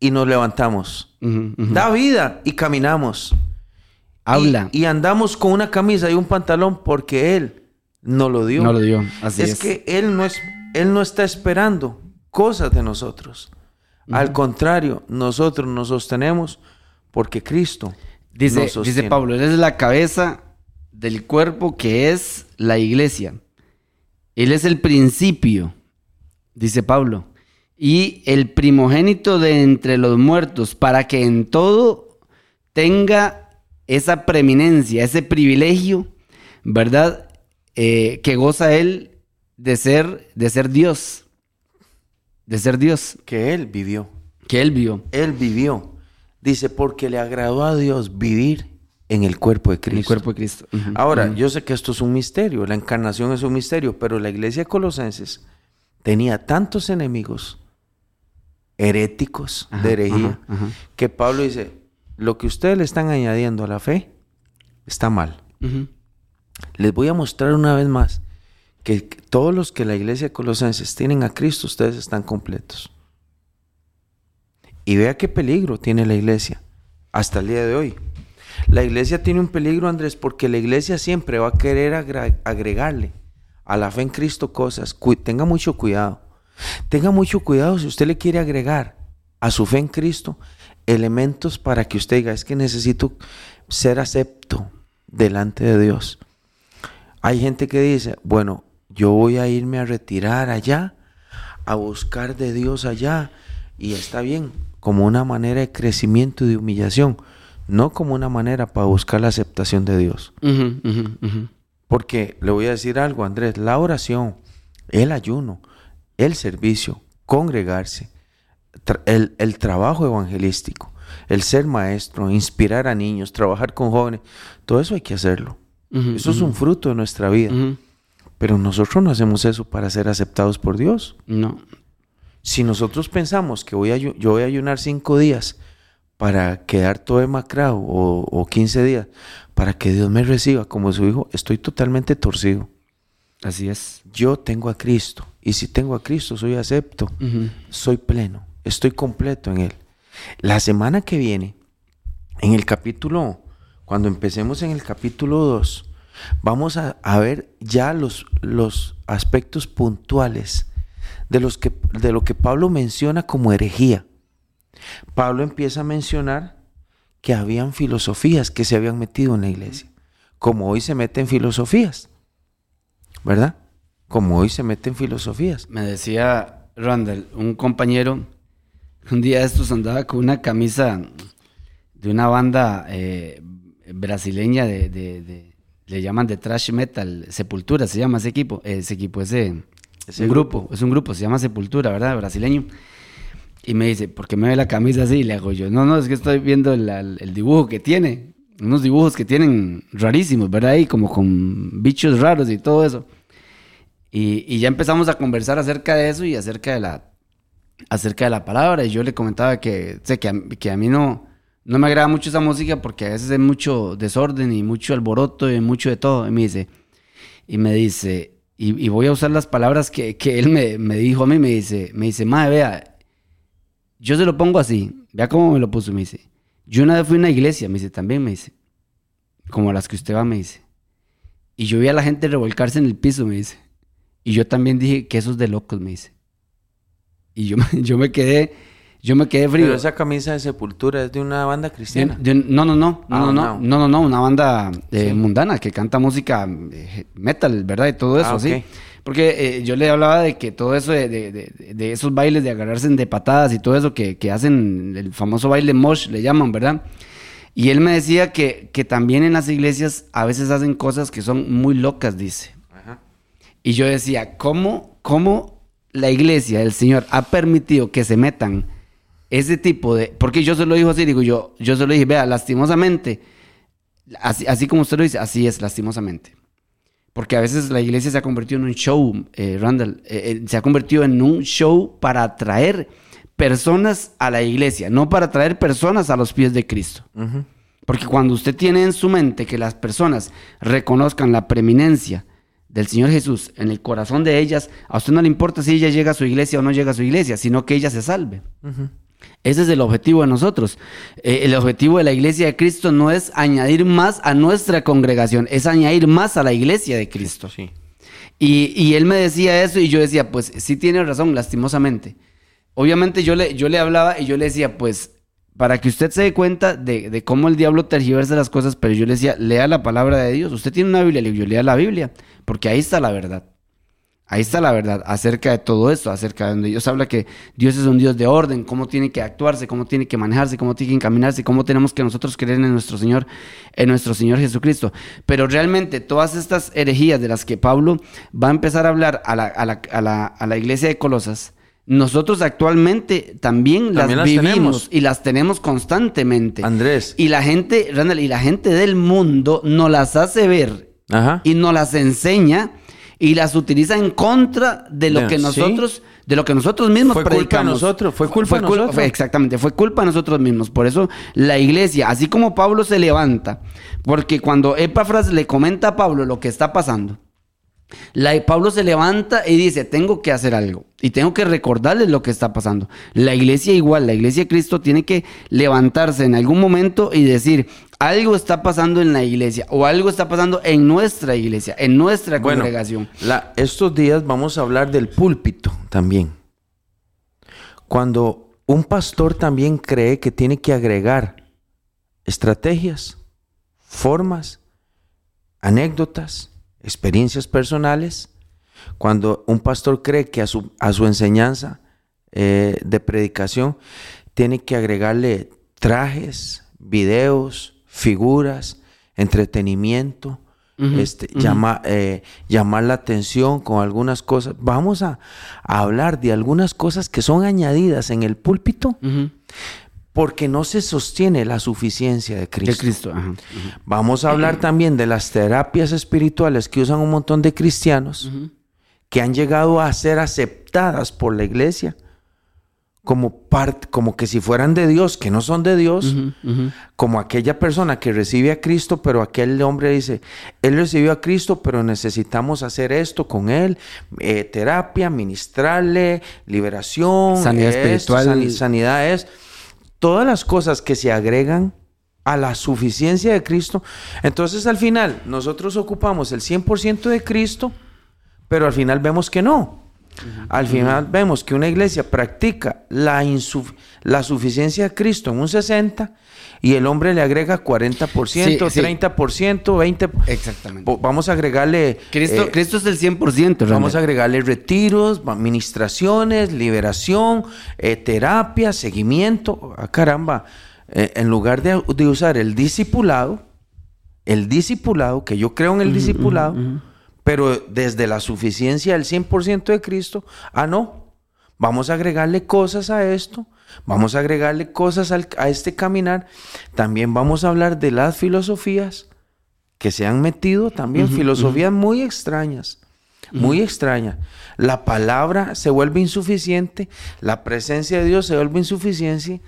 y nos levantamos. Da vida y caminamos. Habla. Y, andamos con una camisa y un pantalón porque Él no lo dio. No lo dio. Así es, es. que Él no, es, Él no está esperando cosas de nosotros. Al contrario, nosotros nos sostenemos porque Cristo Dice, dice Pablo, Él es la cabeza del cuerpo que es la iglesia. Él es el principio, dice Pablo, y el primogénito de entre los muertos, para que en todo tenga esa preeminencia, ese privilegio, ¿verdad? Eh, que goza Él de ser, de ser Dios. De ser Dios. Que Él vivió. Que Él vio. Él vivió. Dice, porque le agradó a Dios vivir en el cuerpo de Cristo. En el cuerpo de Cristo. Ahora, yo sé que esto es un misterio, la encarnación es un misterio, pero la iglesia de Colosenses tenía tantos enemigos heréticos de herejía que Pablo dice, lo que ustedes le están añadiendo a la fe está mal. Les voy a mostrar una vez más que todos los que la iglesia de Colosenses tienen a Cristo, ustedes están completos. Y vea qué peligro tiene la iglesia hasta el día de hoy. La iglesia tiene un peligro, Andrés, porque la iglesia siempre va a querer agregarle a la fe en Cristo cosas. tenga mucho cuidado. Tenga mucho cuidado si usted le quiere agregar a su fe en Cristo elementos para que usted diga, es que necesito ser acepto delante de Dios. Hay gente que dice, bueno, yo voy a irme a retirar allá, a buscar de Dios allá, y está bien, como una manera de crecimiento y de humillación, no como una manera para buscar la aceptación de Dios. Porque le voy a decir algo, Andrés, la oración, el ayuno, el servicio, congregarse, el, el, trabajo evangelístico, el ser maestro, inspirar a niños, trabajar con jóvenes, todo eso hay que hacerlo. eso es un fruto de nuestra vida. Pero nosotros no hacemos eso para ser aceptados por Dios. No, si nosotros pensamos que voy a, yo voy a ayunar cinco días para quedar todo demacrado o, o 15 días para que Dios me reciba como su hijo, estoy totalmente torcido. Así es. Yo tengo a Cristo y si tengo a Cristo soy acepto, soy pleno, estoy completo en Él. La semana que viene, en el capítulo, cuando empecemos en el capítulo 2, vamos a, a ver ya los, los aspectos puntuales de, los que, de lo que Pablo menciona como herejía. Pablo empieza a mencionar que habían filosofías que se habían metido en la iglesia, como hoy se meten filosofías, ¿verdad? Como hoy se meten filosofías. Me decía Randall, un compañero, un día de estos andaba con una camisa de una banda eh, brasileña de, le llaman de trash metal, Sepultura se llama ese equipo, ese equipo, ese es un grupo, es un grupo, se llama Sepultura, ¿verdad? Brasileño. Y me dice, ¿por qué me ve la camisa así? Y le hago yo, no, no, es que estoy viendo el, dibujo que tiene. Unos dibujos que tienen rarísimos, ¿verdad? Y como con bichos raros y todo eso. Y, ya empezamos a conversar acerca de eso y acerca de la, acerca de la palabra. Y yo le comentaba que, sé, que, a, mí no, no me agrada mucho esa música porque a veces hay mucho desorden y mucho alboroto y mucho de todo. Y me dice, y me dice, y, voy a usar las palabras que, él me, dijo a mí, me dice, me dice, madre, vea, yo se lo pongo así, vea cómo me lo puso, me dice, yo una vez fui a una iglesia, me dice, también me dice, como las que usted va, me dice, y yo vi a la gente revolcarse en el piso, me dice, y yo también dije que eso es de locos, me dice, y yo, yo me quedé, yo me quedé frío. Pero esa camisa de sepultura es de una banda cristiana. De- de- no, no, no, no, Ah, no, no, no. no, no, no, una banda eh, Sí. mundana que canta música eh, metal, ¿verdad? Y todo eso, Ah, sí. Porque eh, yo le hablaba de que todo eso de, de- de- de esos bailes de agarrarse de patadas y todo eso que, que hacen, el famoso baile mosh, le llaman, ¿verdad? Y él me decía que, que también en las iglesias a veces hacen cosas que son muy locas, dice. Ajá. Y yo decía, ¿cómo, cómo la iglesia, el Señor, ha permitido que se metan ese tipo de... Porque yo se lo digo así, digo yo, yo se lo dije, vea, lastimosamente, así, así como usted lo dice, así es, lastimosamente. Porque a veces la iglesia se ha convertido en un show, eh, Randall, eh, eh, se ha convertido en un show para atraer personas a la iglesia, no para atraer personas a los pies de Cristo. Porque cuando usted tiene en su mente que las personas reconozcan la preeminencia del Señor Jesús en el corazón de ellas, a usted no le importa si ella llega a su iglesia o no llega a su iglesia, sino que ella se salve. Ese es el objetivo de nosotros. Eh, el objetivo de la iglesia de Cristo no es añadir más a nuestra congregación, es añadir más a la iglesia de Cristo. Sí. Y, y él me decía eso y yo decía, pues sí tiene razón, lastimosamente. Obviamente yo le, yo le hablaba y yo le decía, pues para que usted se dé cuenta de, de cómo el diablo tergiversa las cosas, pero yo le decía, lea la palabra de Dios. Usted tiene una Biblia, le digo, yo lea la Biblia, porque ahí está la verdad. Ahí está la verdad acerca de todo esto, acerca de donde Dios habla que Dios es un Dios de orden, cómo tiene que actuarse, cómo tiene que manejarse, cómo tiene que encaminarse, cómo tenemos que nosotros creer en nuestro Señor, en nuestro Señor Jesucristo. Pero realmente todas estas herejías de las que Pablo va a empezar a hablar a la, a la- a la- a la iglesia de Colosas, nosotros actualmente también, También las las vivimos tenemos. y las tenemos constantemente. Andrés. Y la gente, Randall, y la gente del mundo nos las hace ver Ajá. y nos las enseña y las utiliza en contra de lo que sí. nosotros de lo que nosotros mismos Fue culpa de predicamos. nosotros, fue culpa de cul- nosotros. fue- exactamente, fue culpa de nosotros mismos. Por eso la iglesia, así como Pablo se levanta, porque cuando Epafras le comenta a Pablo lo que está pasando, la- Pablo se levanta y dice, tengo que hacer algo y tengo que recordarles lo que está pasando. La iglesia igual, la iglesia de Cristo tiene que levantarse en algún momento y decir, algo está pasando en la iglesia o algo está pasando en nuestra iglesia, en nuestra Bueno, congregación. la- estos días vamos a hablar del púlpito también. Cuando un pastor también cree que tiene que agregar estrategias, formas, anécdotas, experiencias personales, cuando un pastor cree que a su, a su enseñanza eh, de predicación tiene que agregarle trajes, videos, figuras, entretenimiento, este, llama- eh, llamar la atención con algunas cosas. Vamos a, a hablar de algunas cosas que son añadidas en el púlpito. Porque no se sostiene la suficiencia de De Cristo. Cristo. ajá, ujú. Vamos a hablar también de las terapias espirituales que usan un montón de cristianos que han llegado a ser aceptadas por la iglesia como parte, como que si fueran de Dios, que no son de Dios, como aquella persona que recibe a Cristo, pero aquel hombre dice, él recibió a Cristo, pero necesitamos hacer esto con él, eh, terapia, ministrarle, liberación, Sanidad esto, espiritual. sani- sanidad es, todas las cosas que se agregan a la suficiencia de Cristo. Entonces al final nosotros ocupamos el 100% de Cristo, pero al final vemos que no. Al final vemos que una iglesia practica la, la suficiencia de Cristo en un 60 y el hombre le agrega 40%, Sí, sí. 30%, 20%. Exactamente. Vamos a agregarle... Cristo, eh, Cristo es el 100%. Vamos realmente. a agregarle retiros, administraciones, liberación, eh, terapia, seguimiento. Ah, caramba, eh, en lugar de, de usar el discipulado, el discipulado, que yo creo en el discipulado, pero desde la suficiencia del 100% de Cristo, ah, no, vamos a agregarle cosas a esto, vamos a agregarle cosas al- a este caminar, también vamos a hablar de las filosofías que se han metido también, filosofías muy extrañas, muy extrañas. La palabra se vuelve insuficiente, la presencia de Dios se vuelve insuficiente,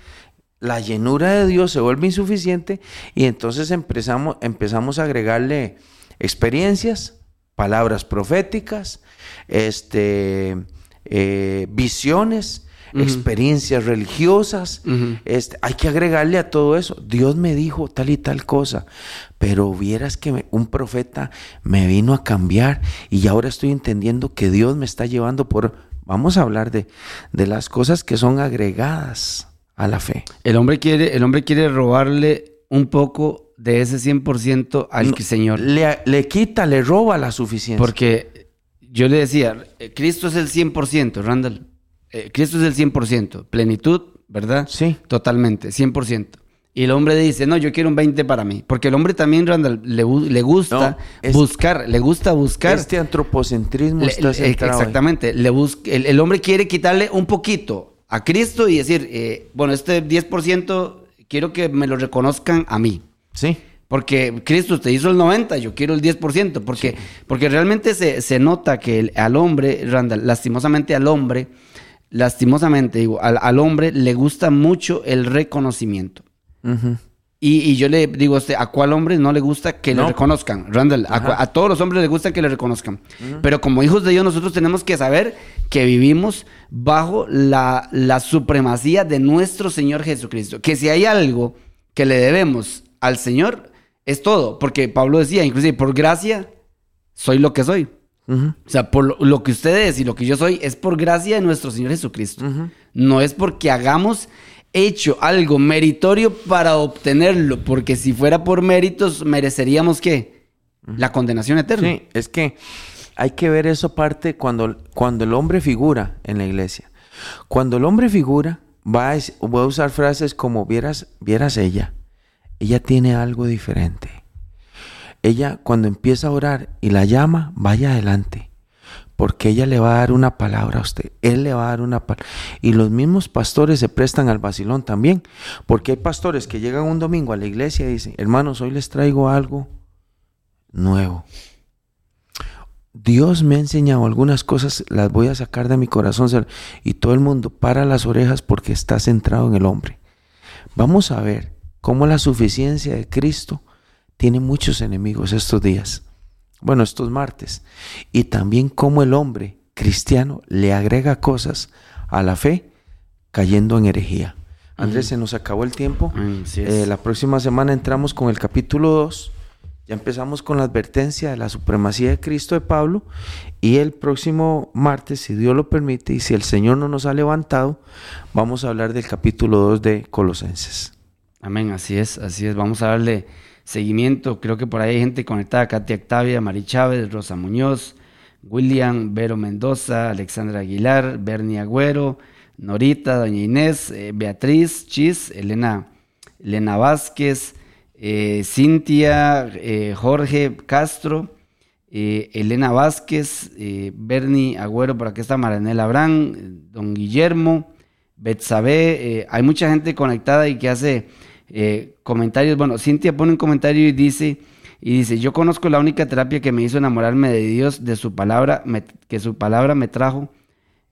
la llenura de Dios se vuelve insuficiente y entonces empezamos, empezamos a agregarle experiencias, palabras proféticas, este, eh, visiones. Experiencias religiosas. este, hay que agregarle a todo eso. Dios me dijo tal y tal cosa, pero vieras que un profeta me vino a cambiar y ahora estoy entendiendo que Dios me está llevando por... Vamos a hablar de, de las cosas que son agregadas a la fe. El hombre quiere, el hombre quiere robarle un poco de ese 100% al Señor. Le, le, quita, le roba la suficiencia. Porque yo le decía, eh, Cristo es el 100%, Randall. Eh, Cristo es el 100%, plenitud, ¿verdad? Sí. Totalmente, 100%. Y el hombre dice, no, yo quiero un 20 para mí. Porque el hombre también, Randall, le, le gusta buscar, le gusta buscar. Este antropocentrismo está centrado Exactamente. Le el, el, hombre quiere quitarle un poquito a Cristo y decir, eh, bueno, este 10% quiero que me lo reconozcan a mí. Sí. Porque Cristo te hizo el 90, yo quiero el 10%, porque, porque realmente se, nota que al hombre, Randall, lastimosamente al hombre, lastimosamente digo, al, hombre le gusta mucho el reconocimiento. y, yo le digo, ¿a cuál hombre no le gusta que le reconozcan? Randall, a, todos los hombres les gusta que le reconozcan. Pero como hijos de Dios nosotros tenemos que saber que vivimos bajo la, la supremacía de nuestro Señor Jesucristo. Que si hay algo que le debemos al Señor, es todo. Porque Pablo decía, inclusive, por gracia soy lo que soy. O sea, por lo, que ustedes y lo que yo soy es por gracia de nuestro Señor Jesucristo. No es porque hagamos hecho algo meritorio para obtenerlo, porque si fuera por méritos mereceríamos qué? La condenación eterna. Sí, es que hay que ver eso parte cuando, cuando el hombre figura en la iglesia. Cuando el hombre figura, va a, voy a usar frases como vieras, vieras ella ella tiene algo diferente. Ella cuando empieza a orar y la llama, vaya adelante. Porque ella le va a dar una palabra a usted. Él le va a dar una palabra. Y los mismos pastores se prestan al vacilón también. Porque hay pastores que llegan un domingo a la iglesia y dicen, hermanos, hoy les traigo algo nuevo. Dios me ha enseñado algunas cosas, las voy a sacar de mi corazón. Y todo el mundo para las orejas porque está centrado en el hombre. Vamos a ver cómo la suficiencia de Cristo tiene muchos enemigos estos días, bueno, estos martes, y también cómo el hombre cristiano le agrega cosas a la fe cayendo en herejía. Andrés, se nos acabó el tiempo. Eh, la próxima semana entramos con el capítulo 2. Ya empezamos con la advertencia de la supremacía de Cristo de Pablo. Y el próximo martes, si Dios lo permite y si el Señor no nos ha levantado, vamos a hablar del capítulo 2 de Colosenses. Amén, así es, así es. Vamos a darle seguimiento. Creo que por ahí hay gente conectada. Katia Octavia, Mari Chávez, Rosa Muñoz, William, Vero Mendoza, Alexandra Aguilar, Bernie Agüero, Norita, Doña Inés, eh, Beatriz Chis, Elena, Elena Vázquez, eh, Cintia, eh, Jorge Castro, Elena Vázquez, Bernie Agüero, por aquí está Maranela Abrán, Don Guillermo, Betsabe, hay mucha gente conectada y que hace eh, comentarios. Bueno, Cintia pone un comentario y dice, y dice, yo conozco la única terapia que me hizo enamorarme de Dios, de su palabra, que su palabra me trajo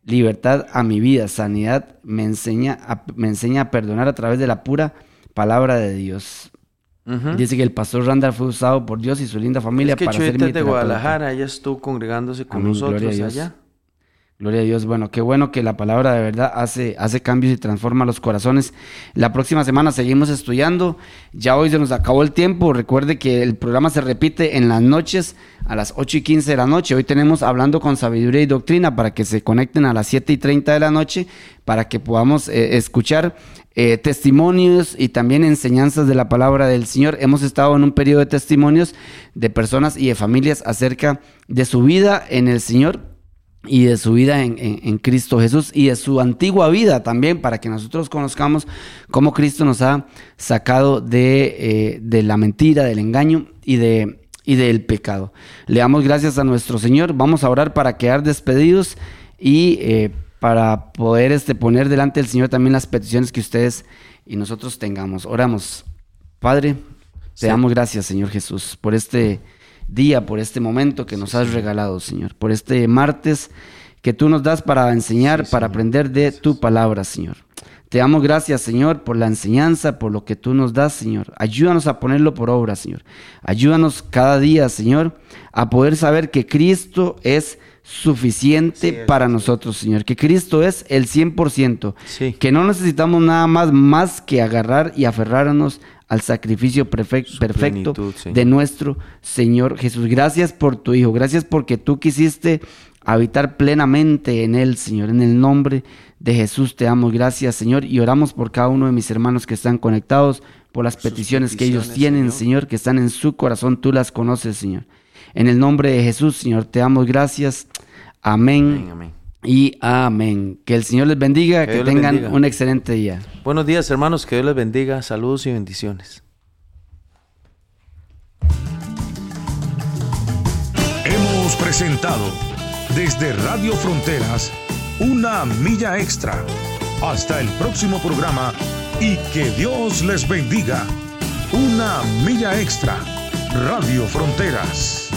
libertad a mi vida, sanidad, me enseña a, me enseña a perdonar a través de la pura palabra de Dios. Dice que el pastor Randall fue usado por Dios y su linda familia para ser mi de Guadalajara, ella estuvo congregándose con nosotros allá. Gloria a Dios. Bueno, qué bueno que la palabra de verdad hace, hace cambios y transforma los corazones. La próxima semana seguimos estudiando. Ya hoy se nos acabó el tiempo. Recuerde que el programa se repite en las noches a las 8 y 15 de la noche. Hoy tenemos hablando con sabiduría y doctrina para que se conecten a las 7 y 30 de la noche para que podamos eh, escuchar eh, testimonios y también enseñanzas de la palabra del Señor. Hemos estado en un periodo de testimonios de personas y de familias acerca de su vida en el Señor y de su vida en, Cristo Jesús y de su antigua vida también para que nosotros conozcamos cómo Cristo nos ha sacado de, eh, de la mentira, del engaño y, de, y del pecado. Le damos gracias a nuestro Señor. Vamos a orar para quedar despedidos y eh, para poder este, poner delante del Señor también las peticiones que ustedes y nosotros tengamos. Oramos. Padre, te damos gracias, Señor Jesús, por este día, por este momento que nos has regalado, Señor, por este martes que tú nos das para enseñar, para aprender de tu palabra, Señor. Te damos gracias, Señor, por la enseñanza, por lo que tú nos das, Señor. Ayúdanos a ponerlo por obra, Señor. Ayúdanos cada día, Señor, a poder saber que Cristo es suficiente para nosotros, Señor. Que Cristo es el 100%. Sí. Que no necesitamos nada más más que agarrar y aferrarnos al sacrificio perfecto, perfecto plenitud, de nuestro Señor Jesús. Gracias por tu Hijo. Gracias porque tú quisiste habitar plenamente en Él, Señor. En el nombre de Jesús te damos gracias, Señor. Y oramos por cada uno de mis hermanos que están conectados, por las peticiones, que ellos tienen, Señor. Señor, que están en su corazón. Tú las conoces, Señor. En el nombre de Jesús, Señor, te damos gracias. Amén, Amén, amén. y amén. Que el Señor les bendiga, Que que, Dios les tengan bendiga. un excelente día. Buenos días, hermanos. Que Dios les bendiga. Saludos y bendiciones. Hemos presentado desde Radio Fronteras una milla extra. Hasta el próximo programa y que Dios les bendiga. Una milla extra. Radio Fronteras.